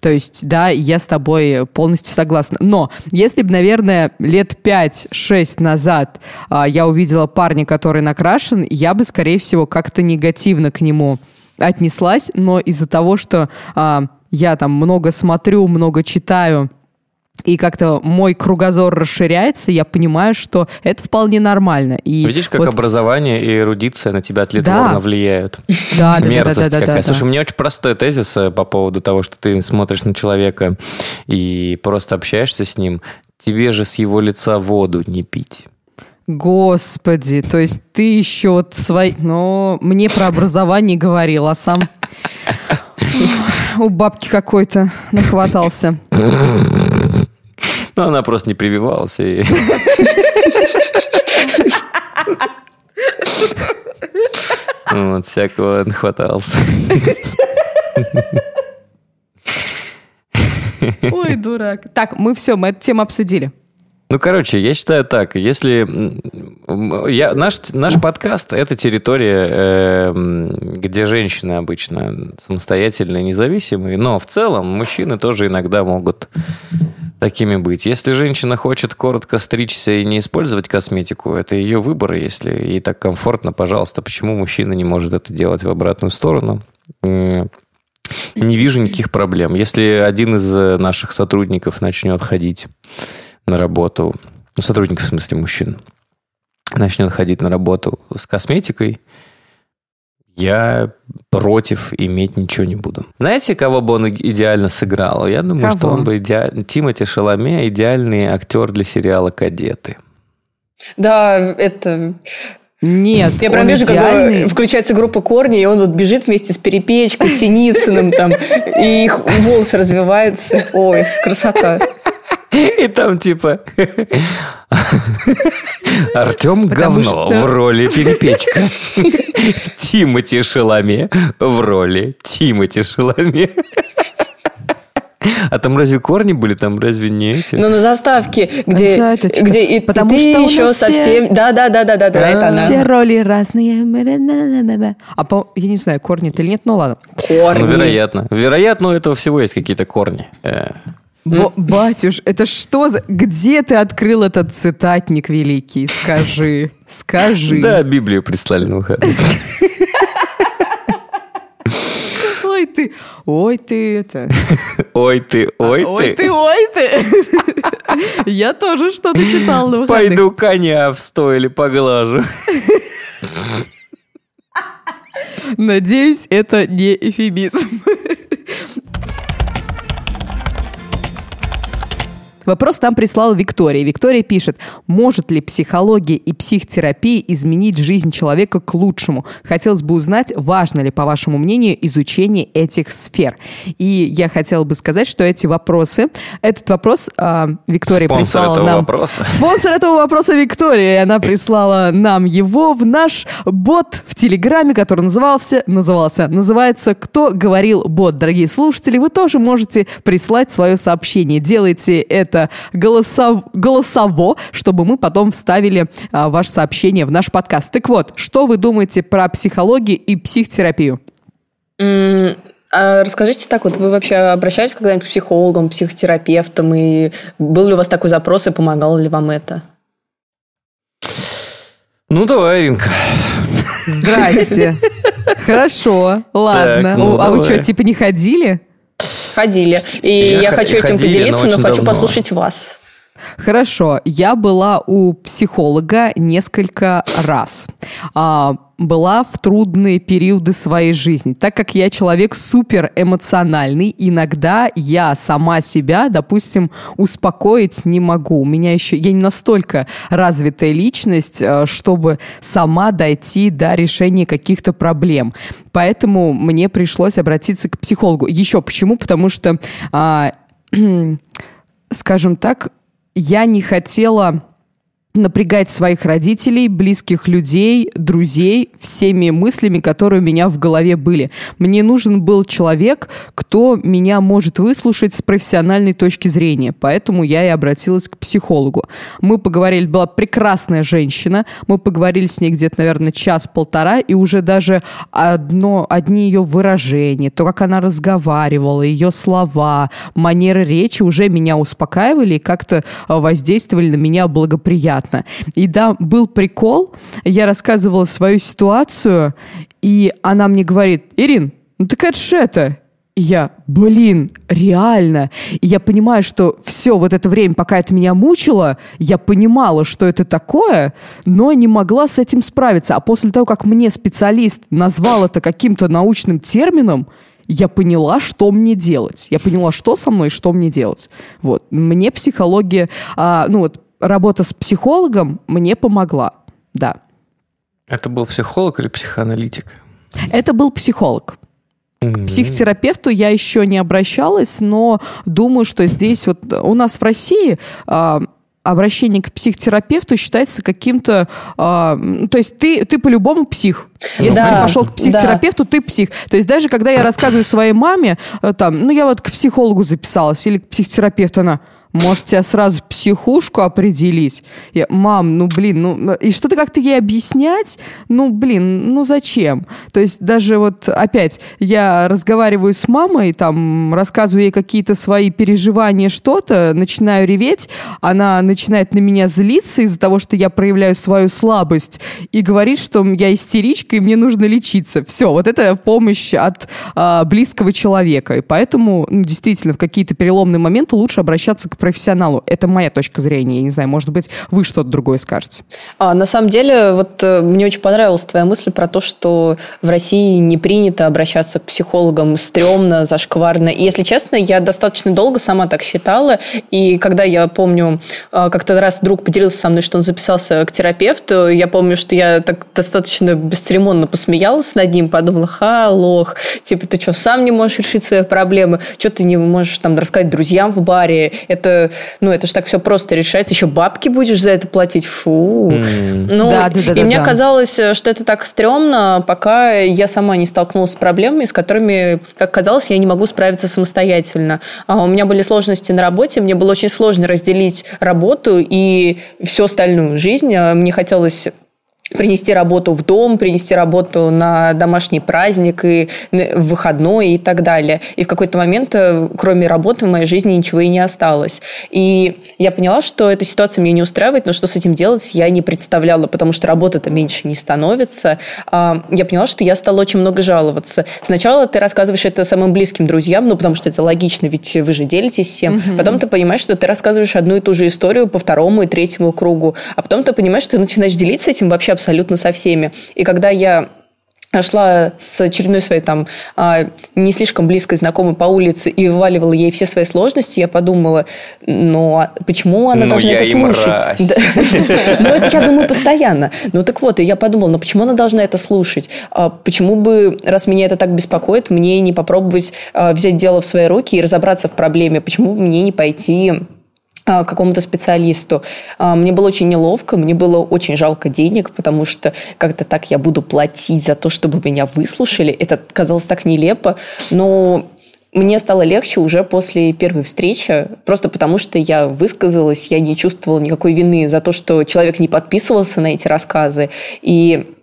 То есть, да, я с тобой полностью согласна. Но если бы, наверное, лет 5-6 назад а, я увидела парня, который накрашен, я бы, скорее всего, как-то негативно к нему отнеслась. Но из-за того, что а, я там много смотрю, много читаю, и как-то мой кругозор расширяется, я понимаю, что это вполне нормально. И Видишь, как вот образование и эрудиция на тебя тлетворно да. влияют. Да, да, Мерзость да, да, да, какая. Да, Слушай, у меня очень простой тезис э, по поводу того, что ты смотришь на человека и просто общаешься с ним. Тебе же с его лица воду не пить. Господи, то есть ты еще вот свой... Но мне про образование говорил, а сам у бабки какой-то нахватался. Ну, она просто не прививалась. И... Вот, всякого хватался. Ой, дурак. Так, мы все, мы эту тему обсудили. Ну, короче, я считаю так, если... Я, наш, наш подкаст – это территория, э, где женщины обычно самостоятельные, независимые, но в целом мужчины тоже иногда могут такими быть. Если женщина хочет коротко стричься и не использовать косметику, это ее выбор. Если ей так комфортно, пожалуйста, почему мужчина не может это делать в обратную сторону? Не вижу никаких проблем. Если один из наших сотрудников начнет ходить на работу, ну, сотрудников в смысле мужчин, начнет ходить на работу с косметикой, я против иметь ничего не буду. Знаете, кого бы он идеально сыграл? Я думаю, кого? что он бы идеально... Тимати Шаломе идеальный актер для сериала «Кадеты». Да, это... Нет, Я прям вижу, идеальный. когда включается группа Корни, и он вот бежит вместе с Перепечкой, Синицыным там, и их волосы развиваются. Ой, красота. И там типа Артем Говно что... в роли Перепечка. Тимати Шаломе в роли Тимати Шаломе. А там разве корни были? Там разве не эти? Ну, на заставке, где, а где и, Потому и ты что еще совсем... Все... Да, да, да, да, да, да, это она. Все роли разные. А по... я не знаю, корни это или нет, ну ладно. Корни. Ну, вероятно. Вероятно, у этого всего есть какие-то корни. Э. Батюш, это что за... Где ты открыл этот цитатник великий? Скажи, скажи. Да, Библию прислали на выходные. Ой ты, ой ты это. Ой ты, ой ты. Ой ты, ой ты. Я тоже что-то читал на выходных. Пойду коня в стойле поглажу. Надеюсь, это не эфемизм. Вопрос нам прислала Виктория. Виктория пишет, может ли психология и психотерапия изменить жизнь человека к лучшему? Хотелось бы узнать, важно ли, по вашему мнению, изучение этих сфер. И я хотела бы сказать, что эти вопросы, этот вопрос э, Виктория Спонсор прислала этого нам... вопроса. Спонсор этого вопроса Виктория. И она прислала нам его в наш бот в Телеграме, который назывался, назывался, называется «Кто говорил бот?». Дорогие слушатели, вы тоже можете прислать свое сообщение. Делайте это голосов, голосово, чтобы мы потом вставили а, ваше сообщение в наш подкаст. Так вот, что вы думаете про психологию и психотерапию? А расскажите так, вот вы вообще обращались когда-нибудь к психологам, психотерапевтам, и был ли у вас такой запрос, и помогало ли вам это? Ну, давай, Ринка. Здрасте. Хорошо, ладно. Так, ну, а вы давай. что, типа не ходили? Ходили. И Я я, хочу этим поделиться, но хочу послушать вас. Хорошо, я была у психолога несколько раз. А, была в трудные периоды своей жизни. Так как я человек супер эмоциональный, иногда я сама себя, допустим, успокоить не могу. У меня еще, я не настолько развитая личность, э, чтобы сама дойти до решения каких-то проблем. Поэтому мне пришлось обратиться к психологу. Еще почему? Потому что а, скажем так, я не хотела напрягать своих родителей, близких людей, друзей всеми мыслями, которые у меня в голове были. Мне нужен был человек, кто меня может выслушать с профессиональной точки зрения. Поэтому я и обратилась к психологу. Мы поговорили, была прекрасная женщина, мы поговорили с ней где-то, наверное, час-полтора, и уже даже одно, одни ее выражения, то, как она разговаривала, ее слова, манера речи уже меня успокаивали и как-то а, воздействовали на меня благоприятно. И да, был прикол, я рассказывала свою ситуацию, и она мне говорит, Ирин, ну так это ж это, и я, блин, реально. И я понимаю, что все вот это время, пока это меня мучило, я понимала, что это такое, но не могла с этим справиться. А после того, как мне специалист назвал это каким-то научным термином, я поняла, что мне делать. Я поняла, что со мной что мне делать. Вот. Мне психология, а, ну вот, работа с психологом мне помогла. Да. Это был психолог или психоаналитик? Это был психолог. К психотерапевту я еще не обращалась, но думаю, что здесь вот у нас в России а, обращение к психотерапевту считается каким-то... м, то есть ты, ты по-любому псих. Если Да, ты пошел к психотерапевту, ты псих. То есть даже когда я рассказываю своей маме, э, там, ну я вот к психологу записалась или к психотерапевту, она... Может, тебя сразу психушку определить? Я, мам, ну, блин, ну, и что-то как-то ей объяснять? Ну, блин, ну, зачем? То есть даже вот опять я разговариваю с мамой, там, рассказываю ей какие-то свои переживания, что-то, начинаю реветь, она начинает на меня злиться из-за того, что я проявляю свою слабость и говорит, что я истеричка и мне нужно лечиться. Все, вот это помощь от а, близкого человека. И поэтому, ну, действительно, в какие-то переломные моменты лучше обращаться к профессионалу. Это моя точка зрения. Я не знаю, может быть, вы что-то другое скажете. А, на самом деле, вот э, мне очень понравилась твоя мысль про то, что в России не принято обращаться к психологам стрёмно, зашкварно. И, если честно, я достаточно долго сама так считала. И когда я помню, э, как-то раз друг поделился со мной, что он записался к терапевту, я помню, что я так достаточно бесцеремонно посмеялась над ним, подумала, ха, лох, типа, ты что, сам не можешь решить свои проблемы? Что ты не можешь там рассказать друзьям в баре? Это, ну, это же так все просто решается. Еще бабки будешь за это платить? Фу. Ну, Да, да, да, и да, мне да. казалось, что это так стрёмно, пока я сама не столкнулась с проблемами, с которыми, как казалось, я не могу справиться самостоятельно. А у меня были сложности на работе, мне было очень сложно разделить работу и всю остальную жизнь. А Мне хотелось принести работу в дом, принести работу на домашний праздник и в выходной и так далее. И в какой-то момент, э, кроме работы, в моей жизни ничего и не осталось. И я поняла, что эта ситуация меня не устраивает, но что с этим делать я не представляла, потому что работа-то меньше не становится. А, Я поняла, что я стала очень много жаловаться. Сначала ты рассказываешь это самым близким друзьям, ну, потому что это логично, ведь вы же делитесь всем. Потом ты понимаешь, что ты рассказываешь одну и ту же историю по второму и третьему кругу. А потом ты понимаешь, что ты начинаешь делиться этим вообще абсолютно со всеми. И когда я шла с очередной своей там а, не слишком близкой знакомой по улице и вываливала ей все свои сложности, я подумала, ну а почему она ну, должна это слушать? Ну это я думаю постоянно. Ну так вот, и я подумала, ну почему она должна это слушать? А почему бы, раз меня это так беспокоит, мне не попробовать взять дело в свои руки и разобраться в проблеме? Почему бы мне не пойти какому-то специалисту. А, мне было очень неловко, мне было очень жалко денег, потому что как-то так я буду платить за то, чтобы меня выслушали. Это казалось так нелепо, но мне стало легче уже после первой встречи, просто потому что я высказалась, я не чувствовала никакой вины за то, что человек не подписывался на эти рассказы. И а,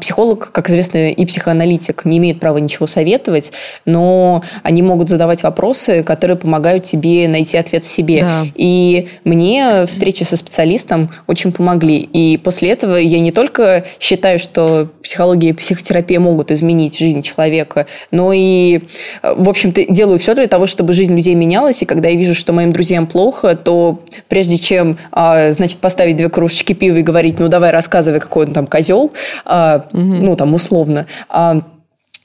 психолог, как известно, и психоаналитик не имеет права ничего советовать, но они могут задавать вопросы, которые помогают тебе найти ответ в себе. Да. И мне встречи со специалистом очень помогли. И после этого я не только считаю, что психология и психотерапия могут изменить жизнь человека, но и, в общем-то, делаю все для того, чтобы жизнь людей менялась. И когда я вижу, что моим друзьям плохо, то прежде чем, а, значит, поставить две кружечки пива и говорить, ну давай рассказывай, какой он там козел, а, угу. ну, там, условно, а,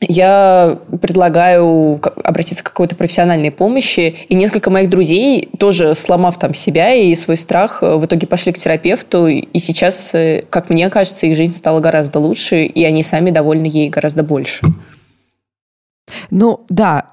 я предлагаю обратиться к какой-то профессиональной помощи. И несколько моих друзей, тоже сломав там себя и свой страх, в итоге пошли к терапевту. И сейчас, э, как мне кажется, их жизнь стала гораздо лучше, и они сами довольны ей гораздо больше. Ну, да,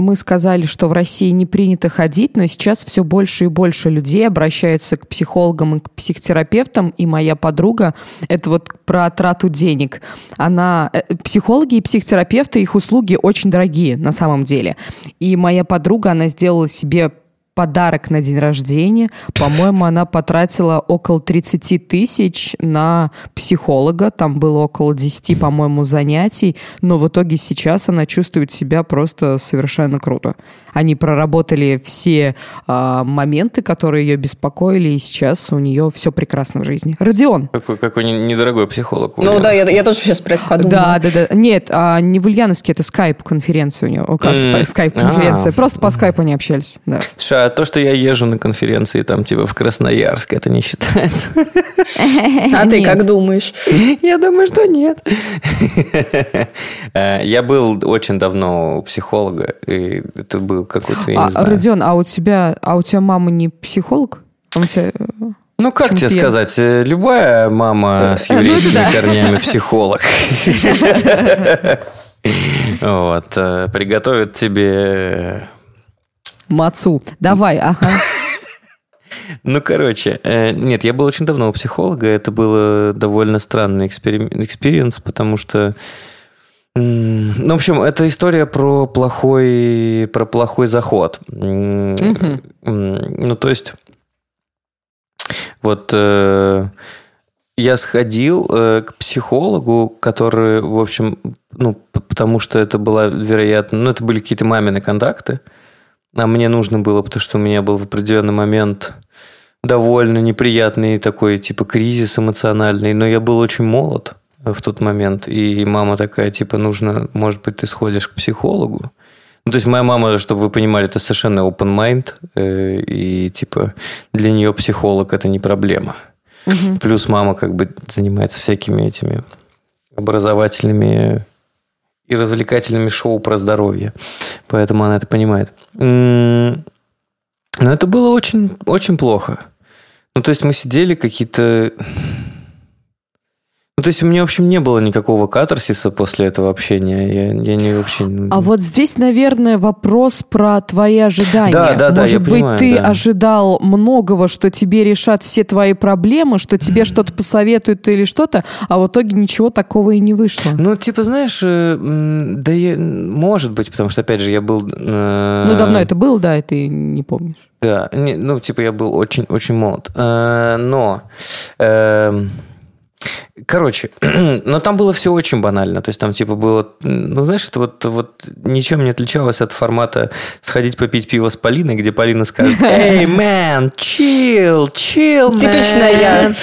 мы сказали, что в России не принято ходить, но сейчас все больше и больше людей обращаются к психологам и к психотерапевтам. И моя подруга, это вот про трату денег. Она, э, психологи и психотерапевты, их услуги очень дорогие на самом деле. И моя подруга, она сделала себе подарок на день рождения. По-моему, она потратила около 30 тысяч на психолога. Там было около 10, по-моему, занятий. Но в итоге сейчас она чувствует себя просто совершенно круто. Они проработали все э, моменты, которые ее беспокоили, и сейчас у нее все прекрасно в жизни. Родион. Какой, какой недорогой психолог. Ну да, я, я тоже сейчас про это подумала. Да, да, да. Нет, а не в Ульяновске, это скайп-конференция у нее. Скайп-конференция. Просто по скайпу они общались. Да. Слушай, а то, что я езжу на конференции там типа в Красноярск, это не считается? А ты как думаешь? Я думаю, что нет. Э, я был очень давно у психолога, и это был какой-то, я а, не знаю. Родион, а у тебя, а у тебя мама не психолог? А у тебя... Ну, как тебе сказать, э, любая мама с еврейскими корнями психолог. Вот, э, приготовит тебе... Мацу. Давай, ага. Ну, короче, э, нет, я был очень давно у психолога. Это было довольно странный experience, потому что ну, в общем, это история про плохой, про плохой заход. Mm-hmm. Ну, то есть, вот э, я сходил э, к психологу, который, в общем, ну, потому что это была, вероятно, ну, это были какие-то мамины контакты, а мне нужно было, потому что у меня был в определенный момент довольно неприятный такой, типа, кризис эмоциональный, но я был очень молод в тот момент. И мама такая, типа, нужно, может быть, ты сходишь к психологу. Ну, то есть моя мама, чтобы вы понимали, это совершенно open mind, э, и типа для нее психолог это не проблема. Угу. Плюс мама как бы занимается всякими этими образовательными и развлекательными шоу про здоровье, поэтому она это понимает. Но это было очень, очень плохо. Ну, то есть мы сидели какие-то ну, то есть у меня, в общем, не было никакого катарсиса после этого общения. Я, я не вообще... А вот здесь, наверное, вопрос про твои ожидания. Да, да, да, Может я быть, понимаю, ты да. ожидал многого, что тебе решат все твои проблемы, что тебе что-то посоветуют или что-то, а в итоге ничего такого и не вышло. Ну, типа, знаешь, э, да я, может быть, потому что, опять же, я был... Э... Ну, давно это было, да, и ты не помнишь. Да, не, ну, типа, я был очень-очень молод. Э, но... Э, Короче, но там было все очень банально. То есть там типа было, ну знаешь, это вот, вот ничем не отличалось от формата сходить попить пиво с Полиной, где Полина скажет, «Эй, chill, chill, man. Типичная я.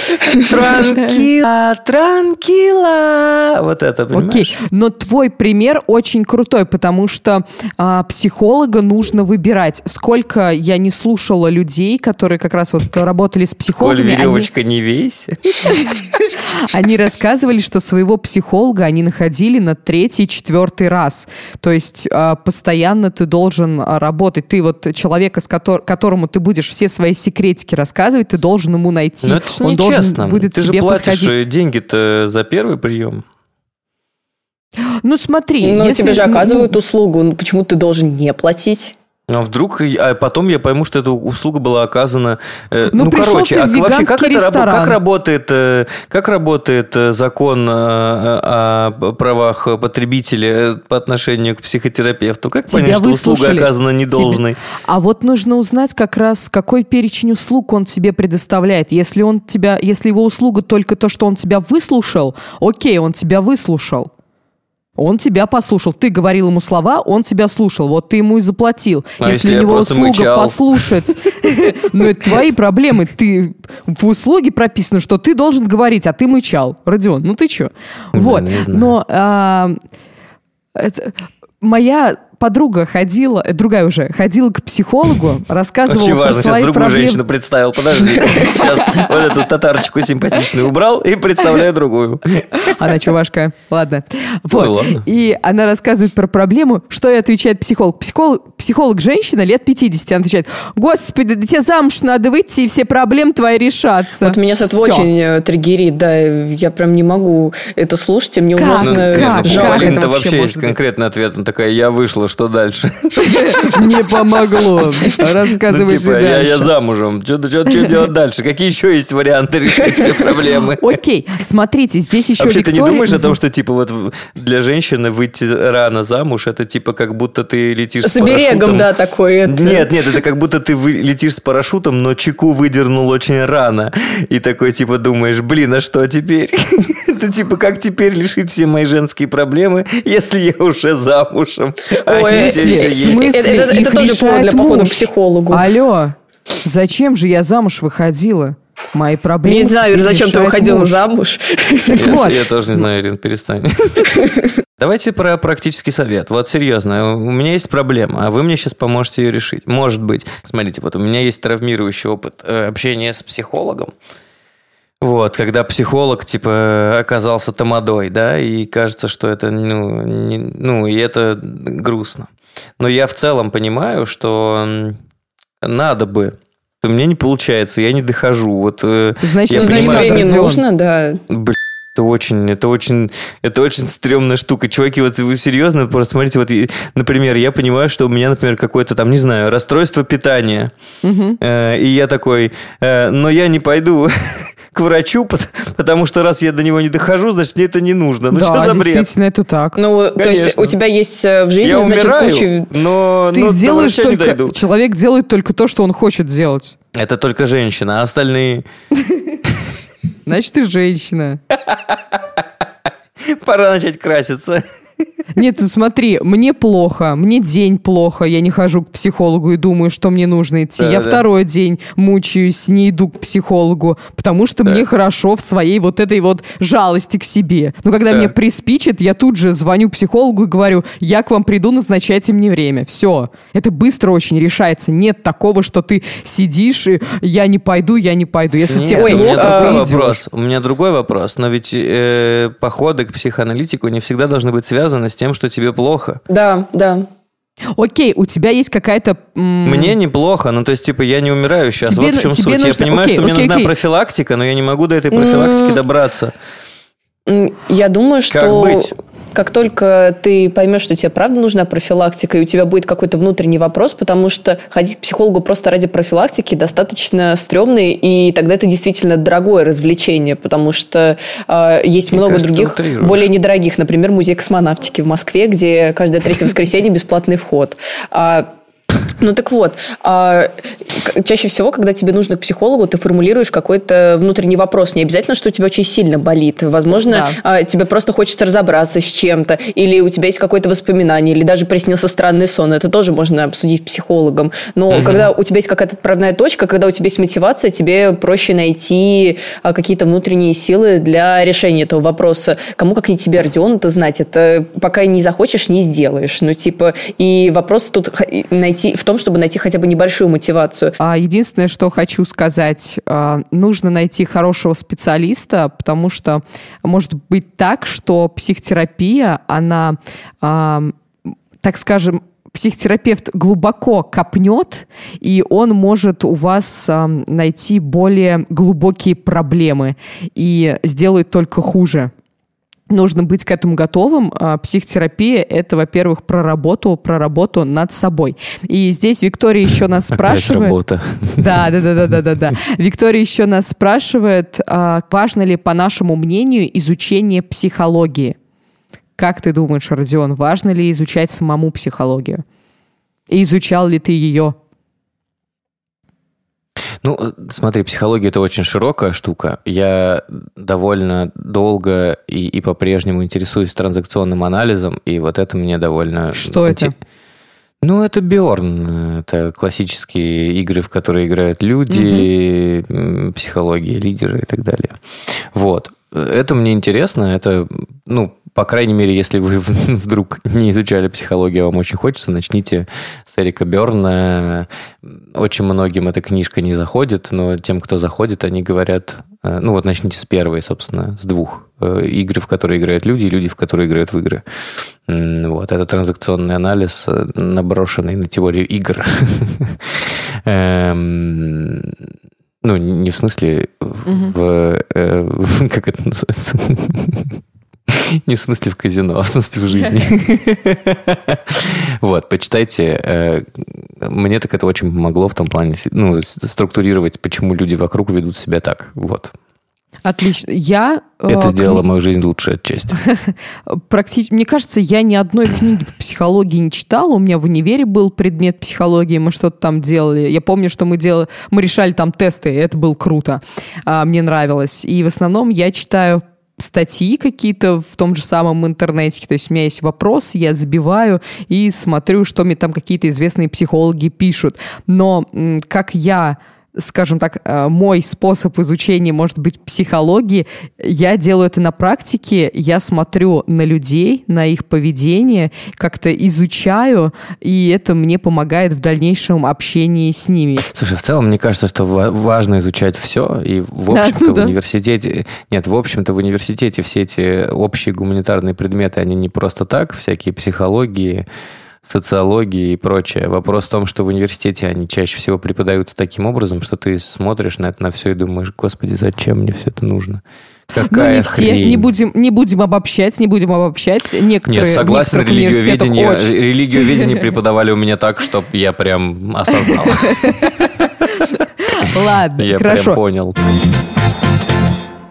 Транкила, транкила. Вот это, понимаешь? Окей, но твой пример очень крутой, потому что а, психолога нужно выбирать. Сколько я не слушала людей, которые как раз вот работали с психологами. Коль веревочка они... не весь. Они рассказывали, что своего психолога они находили на третий, четвертый раз. То есть а, постоянно ты должен а, работать. Ты вот человека, с котор которому ты будешь все свои секретики рассказывать, ты должен ему найти. Но это же Он должен будет ты тебе же платишь подходить. деньги-то за первый прием. Ну смотри, но если... тебе же оказывают услугу, ну почему ты должен не платить? А вдруг, а потом я пойму, что эта услуга была оказана. Э, ну, ну короче, а вообще как это ресторан. как работает, э, как работает э, закон о, о правах потребителя по отношению к психотерапевту? Как Тебя понять, что услуга оказана недолжной? Тебе... А вот нужно узнать как раз, какой перечень услуг он тебе предоставляет. Если он тебя, если его услуга только то, что он тебя выслушал, окей, он тебя выслушал. Он тебя послушал. Ты говорил ему слова, он тебя слушал. Вот ты ему и заплатил. А если, если у него услуга мычал? послушать, ну это твои проблемы. Ты в услуге прописано, что ты должен говорить, а ты мычал. Родион, ну ты что? Вот. Но а, моя подруга ходила, э, другая уже, ходила к психологу, рассказывала Очень важно, про свои сейчас другую проблемы. женщину представил, подожди. Сейчас вот эту татарочку симпатичную убрал и представляю другую. Она чувашка, ладно. Вот. Ну, ладно. И она рассказывает про проблему, что и отвечает психолог. Психолог, психолог женщина лет 50, она отвечает, господи, да тебе замуж надо выйти, и все проблемы твои решатся. Вот меня это очень э, триггерит, да, я прям не могу это слушать, и мне как? ужасно как? жалко. Как? вообще есть конкретный ответ, она такая, я вышла что дальше? Не помогло. Рассказывайте ну, типа, дальше. Я, я замужем. Что, что, что делать дальше? Какие еще есть варианты решить все проблемы? Окей, смотрите, здесь еще Вообще, Виктория... ты не думаешь о том, что, типа, вот для женщины выйти рано замуж, это, типа, как будто ты летишь с, с парашютом. да, такой. Это... Нет, нет, это как будто ты вы... летишь с парашютом, но чеку выдернул очень рано. И такой, типа, думаешь, блин, а что теперь? Это, типа, как теперь решить все мои женские проблемы, если я уже замужем? Ой, это, тоже повод для похода к психологу. Алло, зачем же я замуж выходила? Мои проблемы. Не знаю, зачем ты выходила муж. замуж. Так я, вот. Я тоже не знаю, Ирина, перестань. Давайте про практический совет. Вот серьезно, у меня есть проблема, а вы мне сейчас поможете ее решить. Может быть. Смотрите, вот у меня есть травмирующий опыт э, общения с психологом. Вот, когда психолог, типа, оказался тамадой, да, и кажется, что это, ну, не, ну, и это грустно. Но я в целом понимаю, что надо бы. У меня не получается, я не дохожу. Вот, э, Значит, я понимаю, не нужно, да. Блин, это очень, это очень, это очень стрёмная штука. Чуваки, вот вы серьезно, просто смотрите, вот, например, я понимаю, что у меня, например, какое-то там, не знаю, расстройство питания. Угу. Э, и я такой, э, но я не пойду к врачу, потому что раз я до него не дохожу, значит, мне это не нужно. Ну, да, что за бред? действительно, это так. Ну, Конечно. то есть у тебя есть э, в жизни, я значит, умираю, куча... но, Ты но делаешь только... Человек делает только то, что он хочет делать. Это только женщина, а остальные... Значит, ты женщина. Пора начать краситься. Нет, ну смотри, мне плохо, мне день плохо, я не хожу к психологу и думаю, что мне нужно идти. Да, я да. второй день мучаюсь, не иду к психологу, потому что да. мне хорошо в своей вот этой вот жалости к себе. Но когда да. мне приспичит, я тут же звоню психологу и говорю, я к вам приду, назначайте мне время. Все. Это быстро очень решается. Нет такого, что ты сидишь и я не пойду, я не пойду. Если Нет, тебе плохо, у меня другой вопрос. У меня другой вопрос. Но ведь э, походы к психоаналитику не всегда должны быть связаны с тем, что тебе плохо. Да, да. Окей, у тебя есть какая-то... М- Мне неплохо, ну то есть, типа, я не умираю сейчас. Тебе, вот в чем суть. Нужно... Я понимаю, окей, что окей, мне окей, нужна профилактика, но я не могу до этой профилактики добраться. Я думаю, что... Как быть? Как только ты поймешь, что тебе правда нужна профилактика, и у тебя будет какой-то внутренний вопрос, потому что ходить к психологу просто ради профилактики достаточно стрёмный, и тогда это действительно дорогое развлечение, потому что э, есть Мне много кажется, других, более недорогих, например, музей космонавтики в Москве, где каждое третье воскресенье бесплатный вход. А ну так вот, а, чаще всего, когда тебе нужно к психологу, ты формулируешь какой-то внутренний вопрос. Не обязательно, что у тебя очень сильно болит. Возможно, да. А, тебе просто хочется разобраться с чем-то, или у тебя есть какое-то воспоминание, или даже приснился странный сон. Это тоже можно обсудить психологом. Но угу. когда у тебя есть какая-то отправная точка, когда у тебя есть мотивация, тебе проще найти а, какие-то внутренние силы для решения этого вопроса. Кому, как не тебе, Родион, это знать. Это пока не захочешь, не сделаешь. Ну, типа, и вопрос тут найти в том, чтобы найти хотя бы небольшую мотивацию. А единственное, что хочу сказать, а, нужно найти хорошего специалиста, потому что может быть так, что психотерапия, она, а, так скажем, психотерапевт глубоко копнет, и он может у вас э, найти более глубокие проблемы и сделает только хуже нужно быть к этому готовым. А, психотерапия — это, во-первых, про работу, про работу над собой. И здесь Виктория еще нас спрашивает... работа. Да, да, да, да, да, да, да. Виктория еще нас спрашивает, а, важно ли, по нашему мнению, изучение психологии? Как ты думаешь, Родион, важно ли изучать самому психологию? И изучал ли ты ее? Ну, смотри, психология это очень широкая штука. Я довольно долго и, и по-прежнему интересуюсь транзакционным анализом, и вот это мне довольно... Что это? Ну, это Биорн. Это классические игры, в которые играют люди, угу. психология, лидеры и так далее. Вот. Это мне интересно. Это, ну, по крайней мере, если вы вдруг не изучали психологию, вам очень хочется, начните с Эрика Берна. Очень многим эта книжка не заходит, но тем, кто заходит, они говорят... Э, ну вот начните с первой, собственно, с двух. Э, игры, в которые играют люди, и люди, в которые играют в игры. Вот, это транзакционный анализ, э, наброшенный на теорию игр. Эм, ну, не в смысле, в, как это называется? Не в смысле в казино, а в смысле в жизни. Вот, почитайте. Э, мне так это очень помогло в том плане, ну, структурировать, почему люди вокруг ведут себя так. Вот. Отлично. Я... Э, это сделало мою жизнь лучше отчасти. Практически, мне кажется, я ни одной книги по психологии не читала. У меня в универе был предмет психологии, мы что-то там делали. Я помню, что мы делали, мы решали там тесты, и это было круто. А, мне нравилось. И в основном я читаю статьи какие-то в том же самом интернете. То есть у меня есть вопрос, я забиваю и смотрю, что мне там какие-то известные психологи пишут. Но как я скажем так, э, мой способ изучения, может быть, психологии, я делаю это на практике, я смотрю на людей, на их поведение, как-то изучаю, и это мне помогает в дальнейшем общении с ними. Слушай, в целом, мне кажется, что важно изучать все, и в общем-то да, ну, в университете, нет, в общем-то в университете все эти общие гуманитарные предметы, они не просто так, всякие психологии, социологии и прочее. Вопрос в том, что в университете они чаще всего преподаются таким образом, что ты смотришь на это на все и думаешь, господи, зачем мне все это нужно? Какая ну, не все, хрень. не будем, не будем обобщать, не будем обобщать. Некоторые, Нет, согласен, религиоведение, очень... религиоведение преподавали у меня так, чтобы я прям осознал. Ладно, хорошо. Я прям понял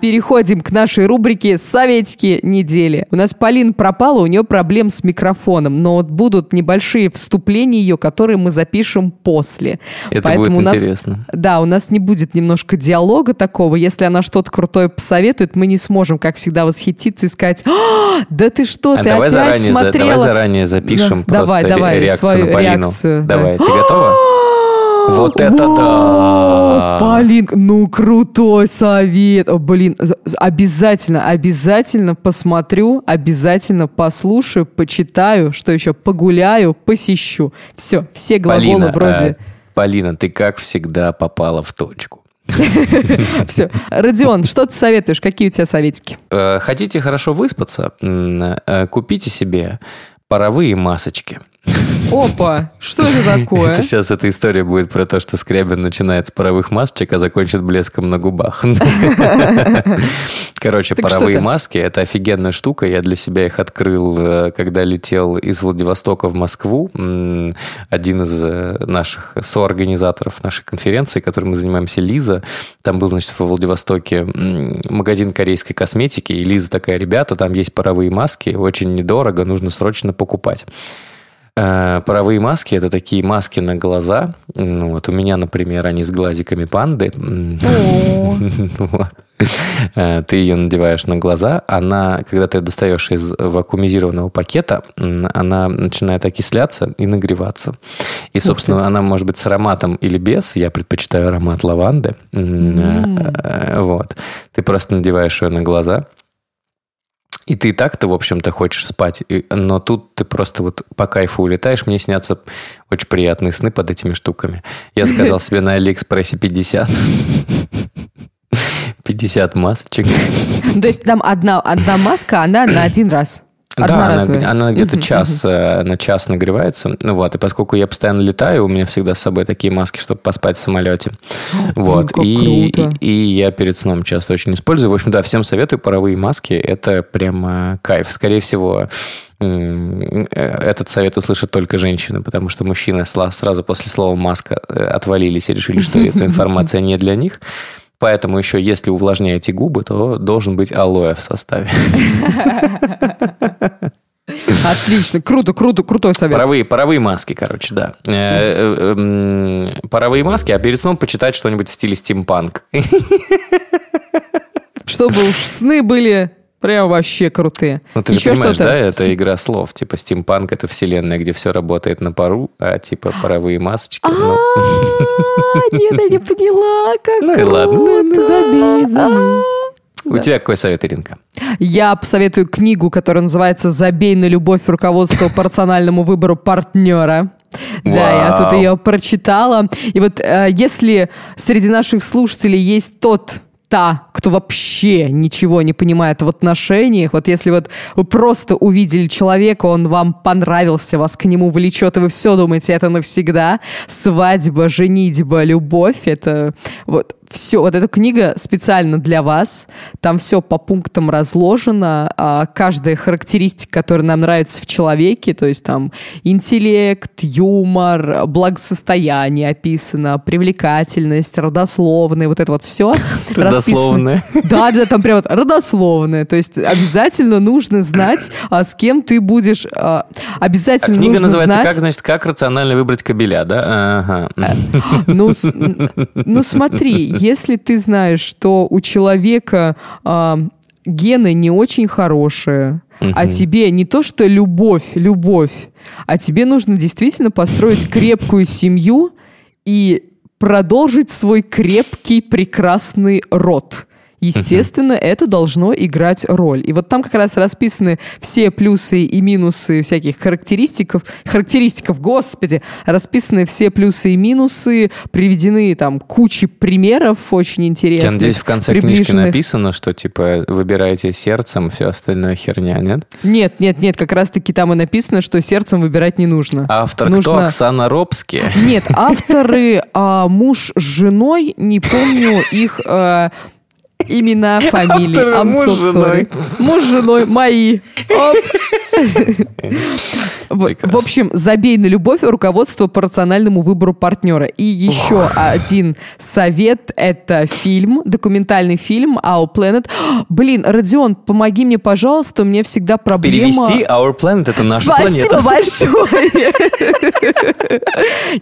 переходим к нашей рубрике «Советики недели». У нас Полин пропала, у нее проблем с микрофоном, но вот будут небольшие вступления ее, которые мы запишем после. Это Поэтому будет у нас, интересно. Да, у нас не будет немножко диалога такого. Если она что-то крутое посоветует, мы не сможем, как всегда, восхититься и сказать «А, да ты что, а ты давай опять заранее, смотрела?» Давай заранее запишем да, просто давай, давай, реакцию свою на Полину. Реакцию, давай, да. ты готова? Вот это да! Полин, ну крутой совет. О, блин, обязательно, обязательно посмотрю, обязательно послушаю, почитаю, что еще, погуляю, посещу. Все, все глаголы Полина, вроде... А, Полина, ты как всегда попала в точку. Все. Родион, что ты советуешь? Какие у тебя советики? Э, хотите хорошо выспаться? Э, купите себе паровые масочки. Опа, что это такое? Это сейчас эта история будет про то, что Скрябин начинает с паровых масочек, а закончит блеском на губах. Короче, паровые маски – это офигенная штука. Я для себя их открыл, э, когда летел из Владивостока в Москву. Один из э, наших соорганизаторов нашей конференции, которой мы занимаемся, Лиза. Там был, значит, во Владивостоке магазин корейской косметики. И Лиза такая, ребята, там есть паровые маски, очень недорого, нужно срочно покупать. Э, паровые маски – это такие маски на глаза. Ну, вот у меня, например, они с глазиками панды. Э, ты ее надеваешь на глаза, она, когда ты достаешь из вакуумизированного пакета, она начинает окисляться и нагреваться. И, собственно, она может быть с ароматом или без. Я предпочитаю аромат лаванды. Э, вот. Ты просто надеваешь ее на глаза, И ты и так-то, в общем-то, хочешь спать, но тут ты просто вот по кайфу улетаешь. Мне снятся очень приятные сны под этими штуками. Я заказал себе на Алиэкспрессе 50. 50 масочек. То есть там одна, одна маска, она на один раз? Да, она, она где-то час uh на час нагревается. Ну вот, и поскольку я постоянно летаю, у меня всегда с собой такие маски, чтобы поспать в самолете. вот. Ну, и, и, и я перед сном часто очень использую. В общем, да, всем советую паровые маски. Это прямо кайф. Скорее всего, э, этот совет услышат только женщины, потому что мужчины сразу после слова маска э, отвалились и решили, что эта информация не для них. Поэтому еще, если увлажняете губы, то должен быть алоэ в составе. Отлично, круто, круто, крутой совет. Паровые, паровые маски, короче, да. Э, э, эм, паровые маски, а перед сном почитать что-нибудь в стиле стимпанк. Чтобы уж сны были Прям вообще крутые. Ну, ты Еще же понимаешь, да, это игра слов. Типа, стимпанк — это вселенная, где все работает на пару, а типа паровые масочки. Ну. Нет, я не поняла, как Ну ладно, забей, забей. У тебя какой совет, Иринка? Я посоветую книгу, которая называется «Забей на любовь руководство по рациональному выбору партнера». Да, я тут ее прочитала. И вот э, если среди наших слушателей есть тот та, кто вообще ничего не понимает в отношениях, вот если вот вы просто увидели человека, он вам понравился, вас к нему влечет, и вы все думаете, это навсегда, свадьба, женитьба, любовь, это вот все, вот эта книга специально для вас. Там все по пунктам разложено. А каждая характеристика, которая нам нравится в человеке, то есть там интеллект, юмор, благосостояние описано, привлекательность, родословные, вот это вот все. Родословные. Да, да, там прям вот родословные. То есть обязательно нужно знать, а с кем ты будешь... А, обязательно а книга нужно называется знать... «Как, значит, как рационально выбрать кабеля», да? Ага. Ну, ну, смотри, если ты знаешь, что у человека э, гены не очень хорошие, угу. а тебе не то что любовь, любовь, а тебе нужно действительно построить крепкую семью и продолжить свой крепкий, прекрасный род. Естественно, uh-huh. это должно играть роль. И вот там как раз расписаны все плюсы и минусы всяких характеристиков, характеристиков, господи, расписаны все плюсы и минусы, приведены там кучи примеров очень интересных. Я надеюсь, в конце книжки написано, что типа выбираете сердцем, все остальное херня, нет? Нет, нет, нет, как раз-таки там и написано, что сердцем выбирать не нужно. Автор нужно... кто? Оксана Робски? Нет, авторы а, муж с женой, не помню их а, имена, фамилии. I'm муж so женой. Муж с женой, мои. Оп. В общем, забей на любовь руководство по рациональному выбору партнера. И еще один совет – это фильм, документальный фильм Our Planet. Блин, Родион, помоги мне, пожалуйста, у меня всегда проблема... Перевести Our Planet – это наша планета. Спасибо большое.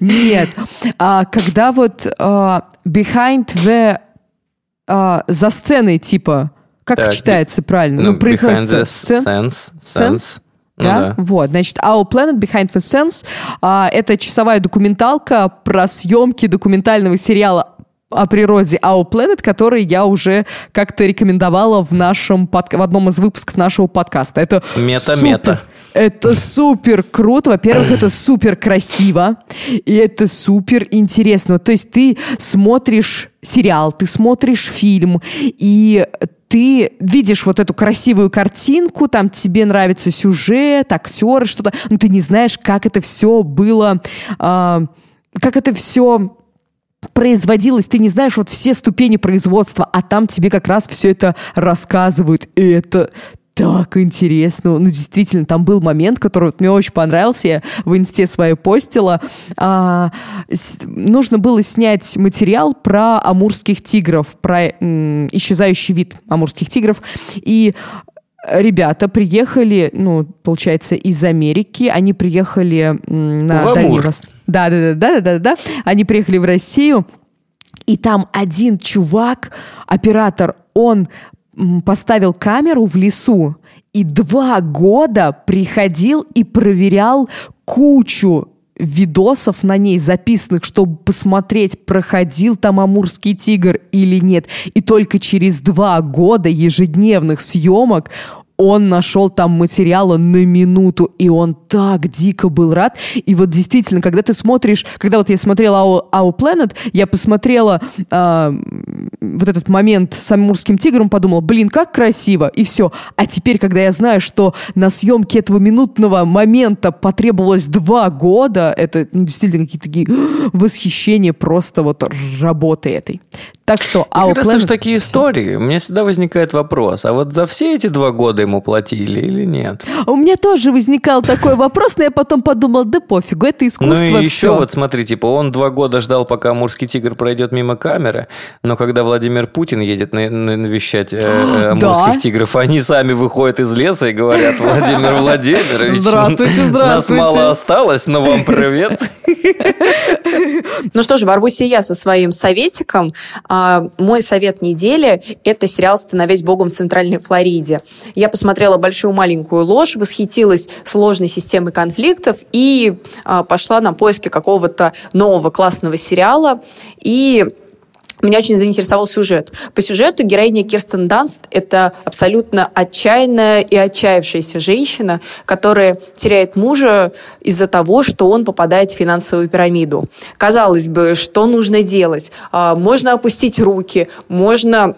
Нет. А, когда вот а, Behind the а, за сценой, типа, как так, читается правильно? Ну, ну произносится sense, sense, sense. Ну, да? да, вот, значит, Our Planet Behind the Sense а, это часовая документалка про съемки документального сериала о природе Our Planet, который я уже как-то рекомендовала в нашем под... в одном из выпусков нашего подкаста. Это мета-мета. Это супер круто. Во-первых, это супер красиво. И это супер интересно. То есть ты смотришь сериал, ты смотришь фильм, и ты видишь вот эту красивую картинку, там тебе нравится сюжет, актеры, что-то, но ты не знаешь, как это все было, э, как это все производилось, ты не знаешь вот все ступени производства, а там тебе как раз все это рассказывают, и это так интересно. Ну, действительно, там был момент, который вот мне очень понравился. Я в инсте своей постила. А, с, нужно было снять материал про амурских тигров, про м, исчезающий вид амурских тигров. И ребята приехали, ну, получается, из Америки. Они приехали м, на в Дальний Восток. Да, да, да, да, да, да. Они приехали в Россию. И там один чувак, оператор, он поставил камеру в лесу и два года приходил и проверял кучу видосов на ней записанных, чтобы посмотреть, проходил там амурский тигр или нет. И только через два года ежедневных съемок он нашел там материала на минуту, и он так дико был рад. И вот действительно, когда ты смотришь, когда вот я смотрела Our, Our Planet, я посмотрела э, вот этот момент с Амурским тигром, подумала, блин, как красиво, и все. А теперь, когда я знаю, что на съемке этого минутного момента потребовалось два года, это ну, действительно какие-то такие восхищения просто вот работы этой. Так что Our Planet... Раз такие истории, у меня всегда возникает вопрос, а вот за все эти два года ему платили или нет? У меня тоже возникал такой вопрос, но я потом подумал, да пофигу, это искусство, Ну и еще вот смотри, типа он два года ждал, пока Амурский тигр пройдет мимо камеры, но когда Владимир Путин едет на, на, навещать э, Амурских да? тигров, они сами выходят из леса и говорят, Владимир Владимирович, здравствуйте, здравствуйте. нас мало осталось, но вам привет. Ну что ж, ворвусь и я со своим советиком. А, мой совет недели – это сериал «Становясь богом в Центральной Флориде». Я посмотрела «Большую маленькую ложь», восхитилась сложной системой конфликтов и а, пошла на поиски какого-то нового классного сериала. И меня очень заинтересовал сюжет. По сюжету героиня Кирстен Данст – это абсолютно отчаянная и отчаявшаяся женщина, которая теряет мужа из-за того, что он попадает в финансовую пирамиду. Казалось бы, что нужно делать? А, можно опустить руки, можно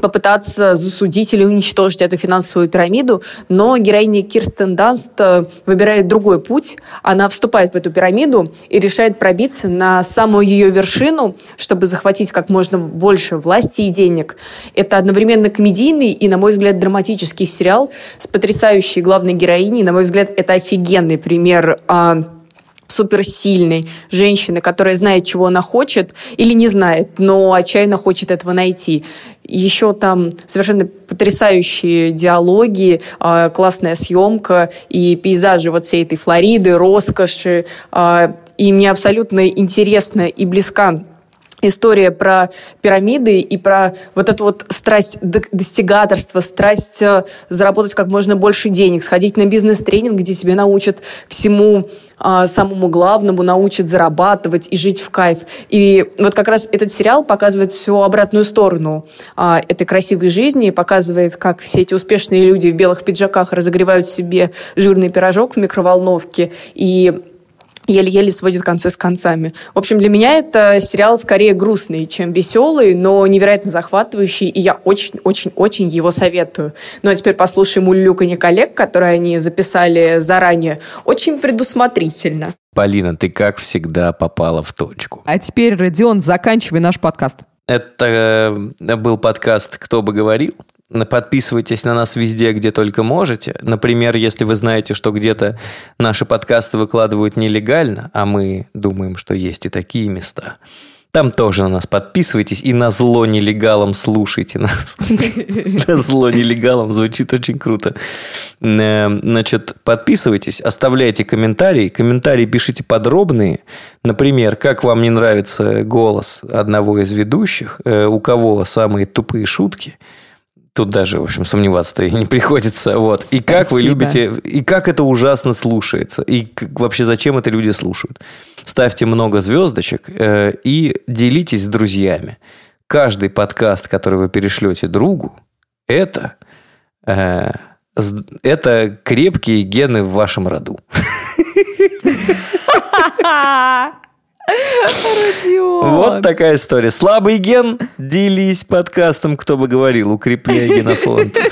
попытаться засудить или уничтожить эту финансовую пирамиду, но героиня Кирстен Данст э, выбирает другой путь. Она вступает в эту пирамиду и решает пробиться на самую ее вершину, чтобы захватить как можно больше власти и денег. Это одновременно комедийный и, на мой взгляд, драматический сериал с потрясающей главной героиней. На мой взгляд, это офигенный пример а, суперсильной женщины, которая знает, чего она хочет или не знает, но отчаянно хочет этого найти. Еще там совершенно потрясающие диалоги, а, классная съемка и пейзажи вот всей этой Флориды, роскоши. А, и мне абсолютно интересно и близка история про пирамиды и про вот эту вот страсть достигаторства, страсть э, заработать как можно больше денег, сходить на бизнес-тренинг, где тебе научат всему а, самому главному, научат зарабатывать и жить в кайф. И вот как раз этот сериал показывает всю обратную сторону а, этой красивой жизни, показывает, как все эти успешные люди в белых пиджаках разогревают себе жирный пирожок в микроволновке и еле-еле сводит концы с концами. В общем, для меня это сериал скорее грустный, чем веселый, но невероятно захватывающий, и я очень-очень-очень его советую. Ну а теперь послушаем улюканье коллег, которые они записали заранее, очень предусмотрительно. Полина, ты как всегда попала в точку. А теперь, Родион, заканчивай наш подкаст. Это э, был подкаст «Кто бы говорил». Подписывайтесь на нас везде, где только можете. Например, если вы знаете, что где-то наши подкасты выкладывают нелегально, а мы думаем, что есть и такие места. Там тоже на нас подписывайтесь и на зло нелегалам слушайте нас. На зло нелегалам звучит очень круто. Э, значит, подписывайтесь, оставляйте комментарии. Комментарии пишите подробные. Например, как вам не нравится голос одного из ведущих, э, у кого самые тупые шутки – Тут даже, в общем, сомневаться-то и не приходится. Вот. И как вы любите, и как это ужасно слушается, и вообще зачем это люди слушают. Ставьте много звездочек э, и делитесь с друзьями. Каждый подкаст, который вы перешлете другу, это, э, это крепкие гены в вашем роду. Родион. Вот такая история. Слабый ген, делись подкастом, кто бы говорил, укрепляй генофонд.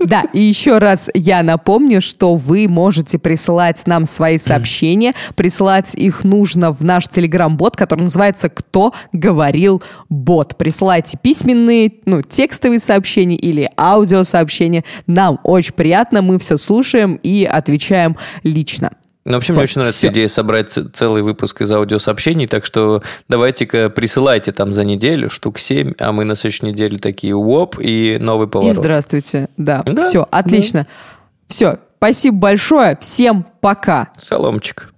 Да, и еще раз я напомню, что вы можете присылать нам свои сообщения. Присылать их нужно в наш телеграм-бот, который называется «Кто говорил бот». Присылайте письменные, ну, текстовые сообщения или аудиосообщения. Нам очень приятно, мы все слушаем и отвечаем лично. Ну, вообще, мне очень нравится идея собрать целый выпуск из аудиосообщений, так что давайте-ка присылайте там за неделю штук 7, а мы на следующей неделе такие УОП и новый поворот. И здравствуйте. Да, да? все, отлично. Да. Все, спасибо большое, всем пока. Шаломчик.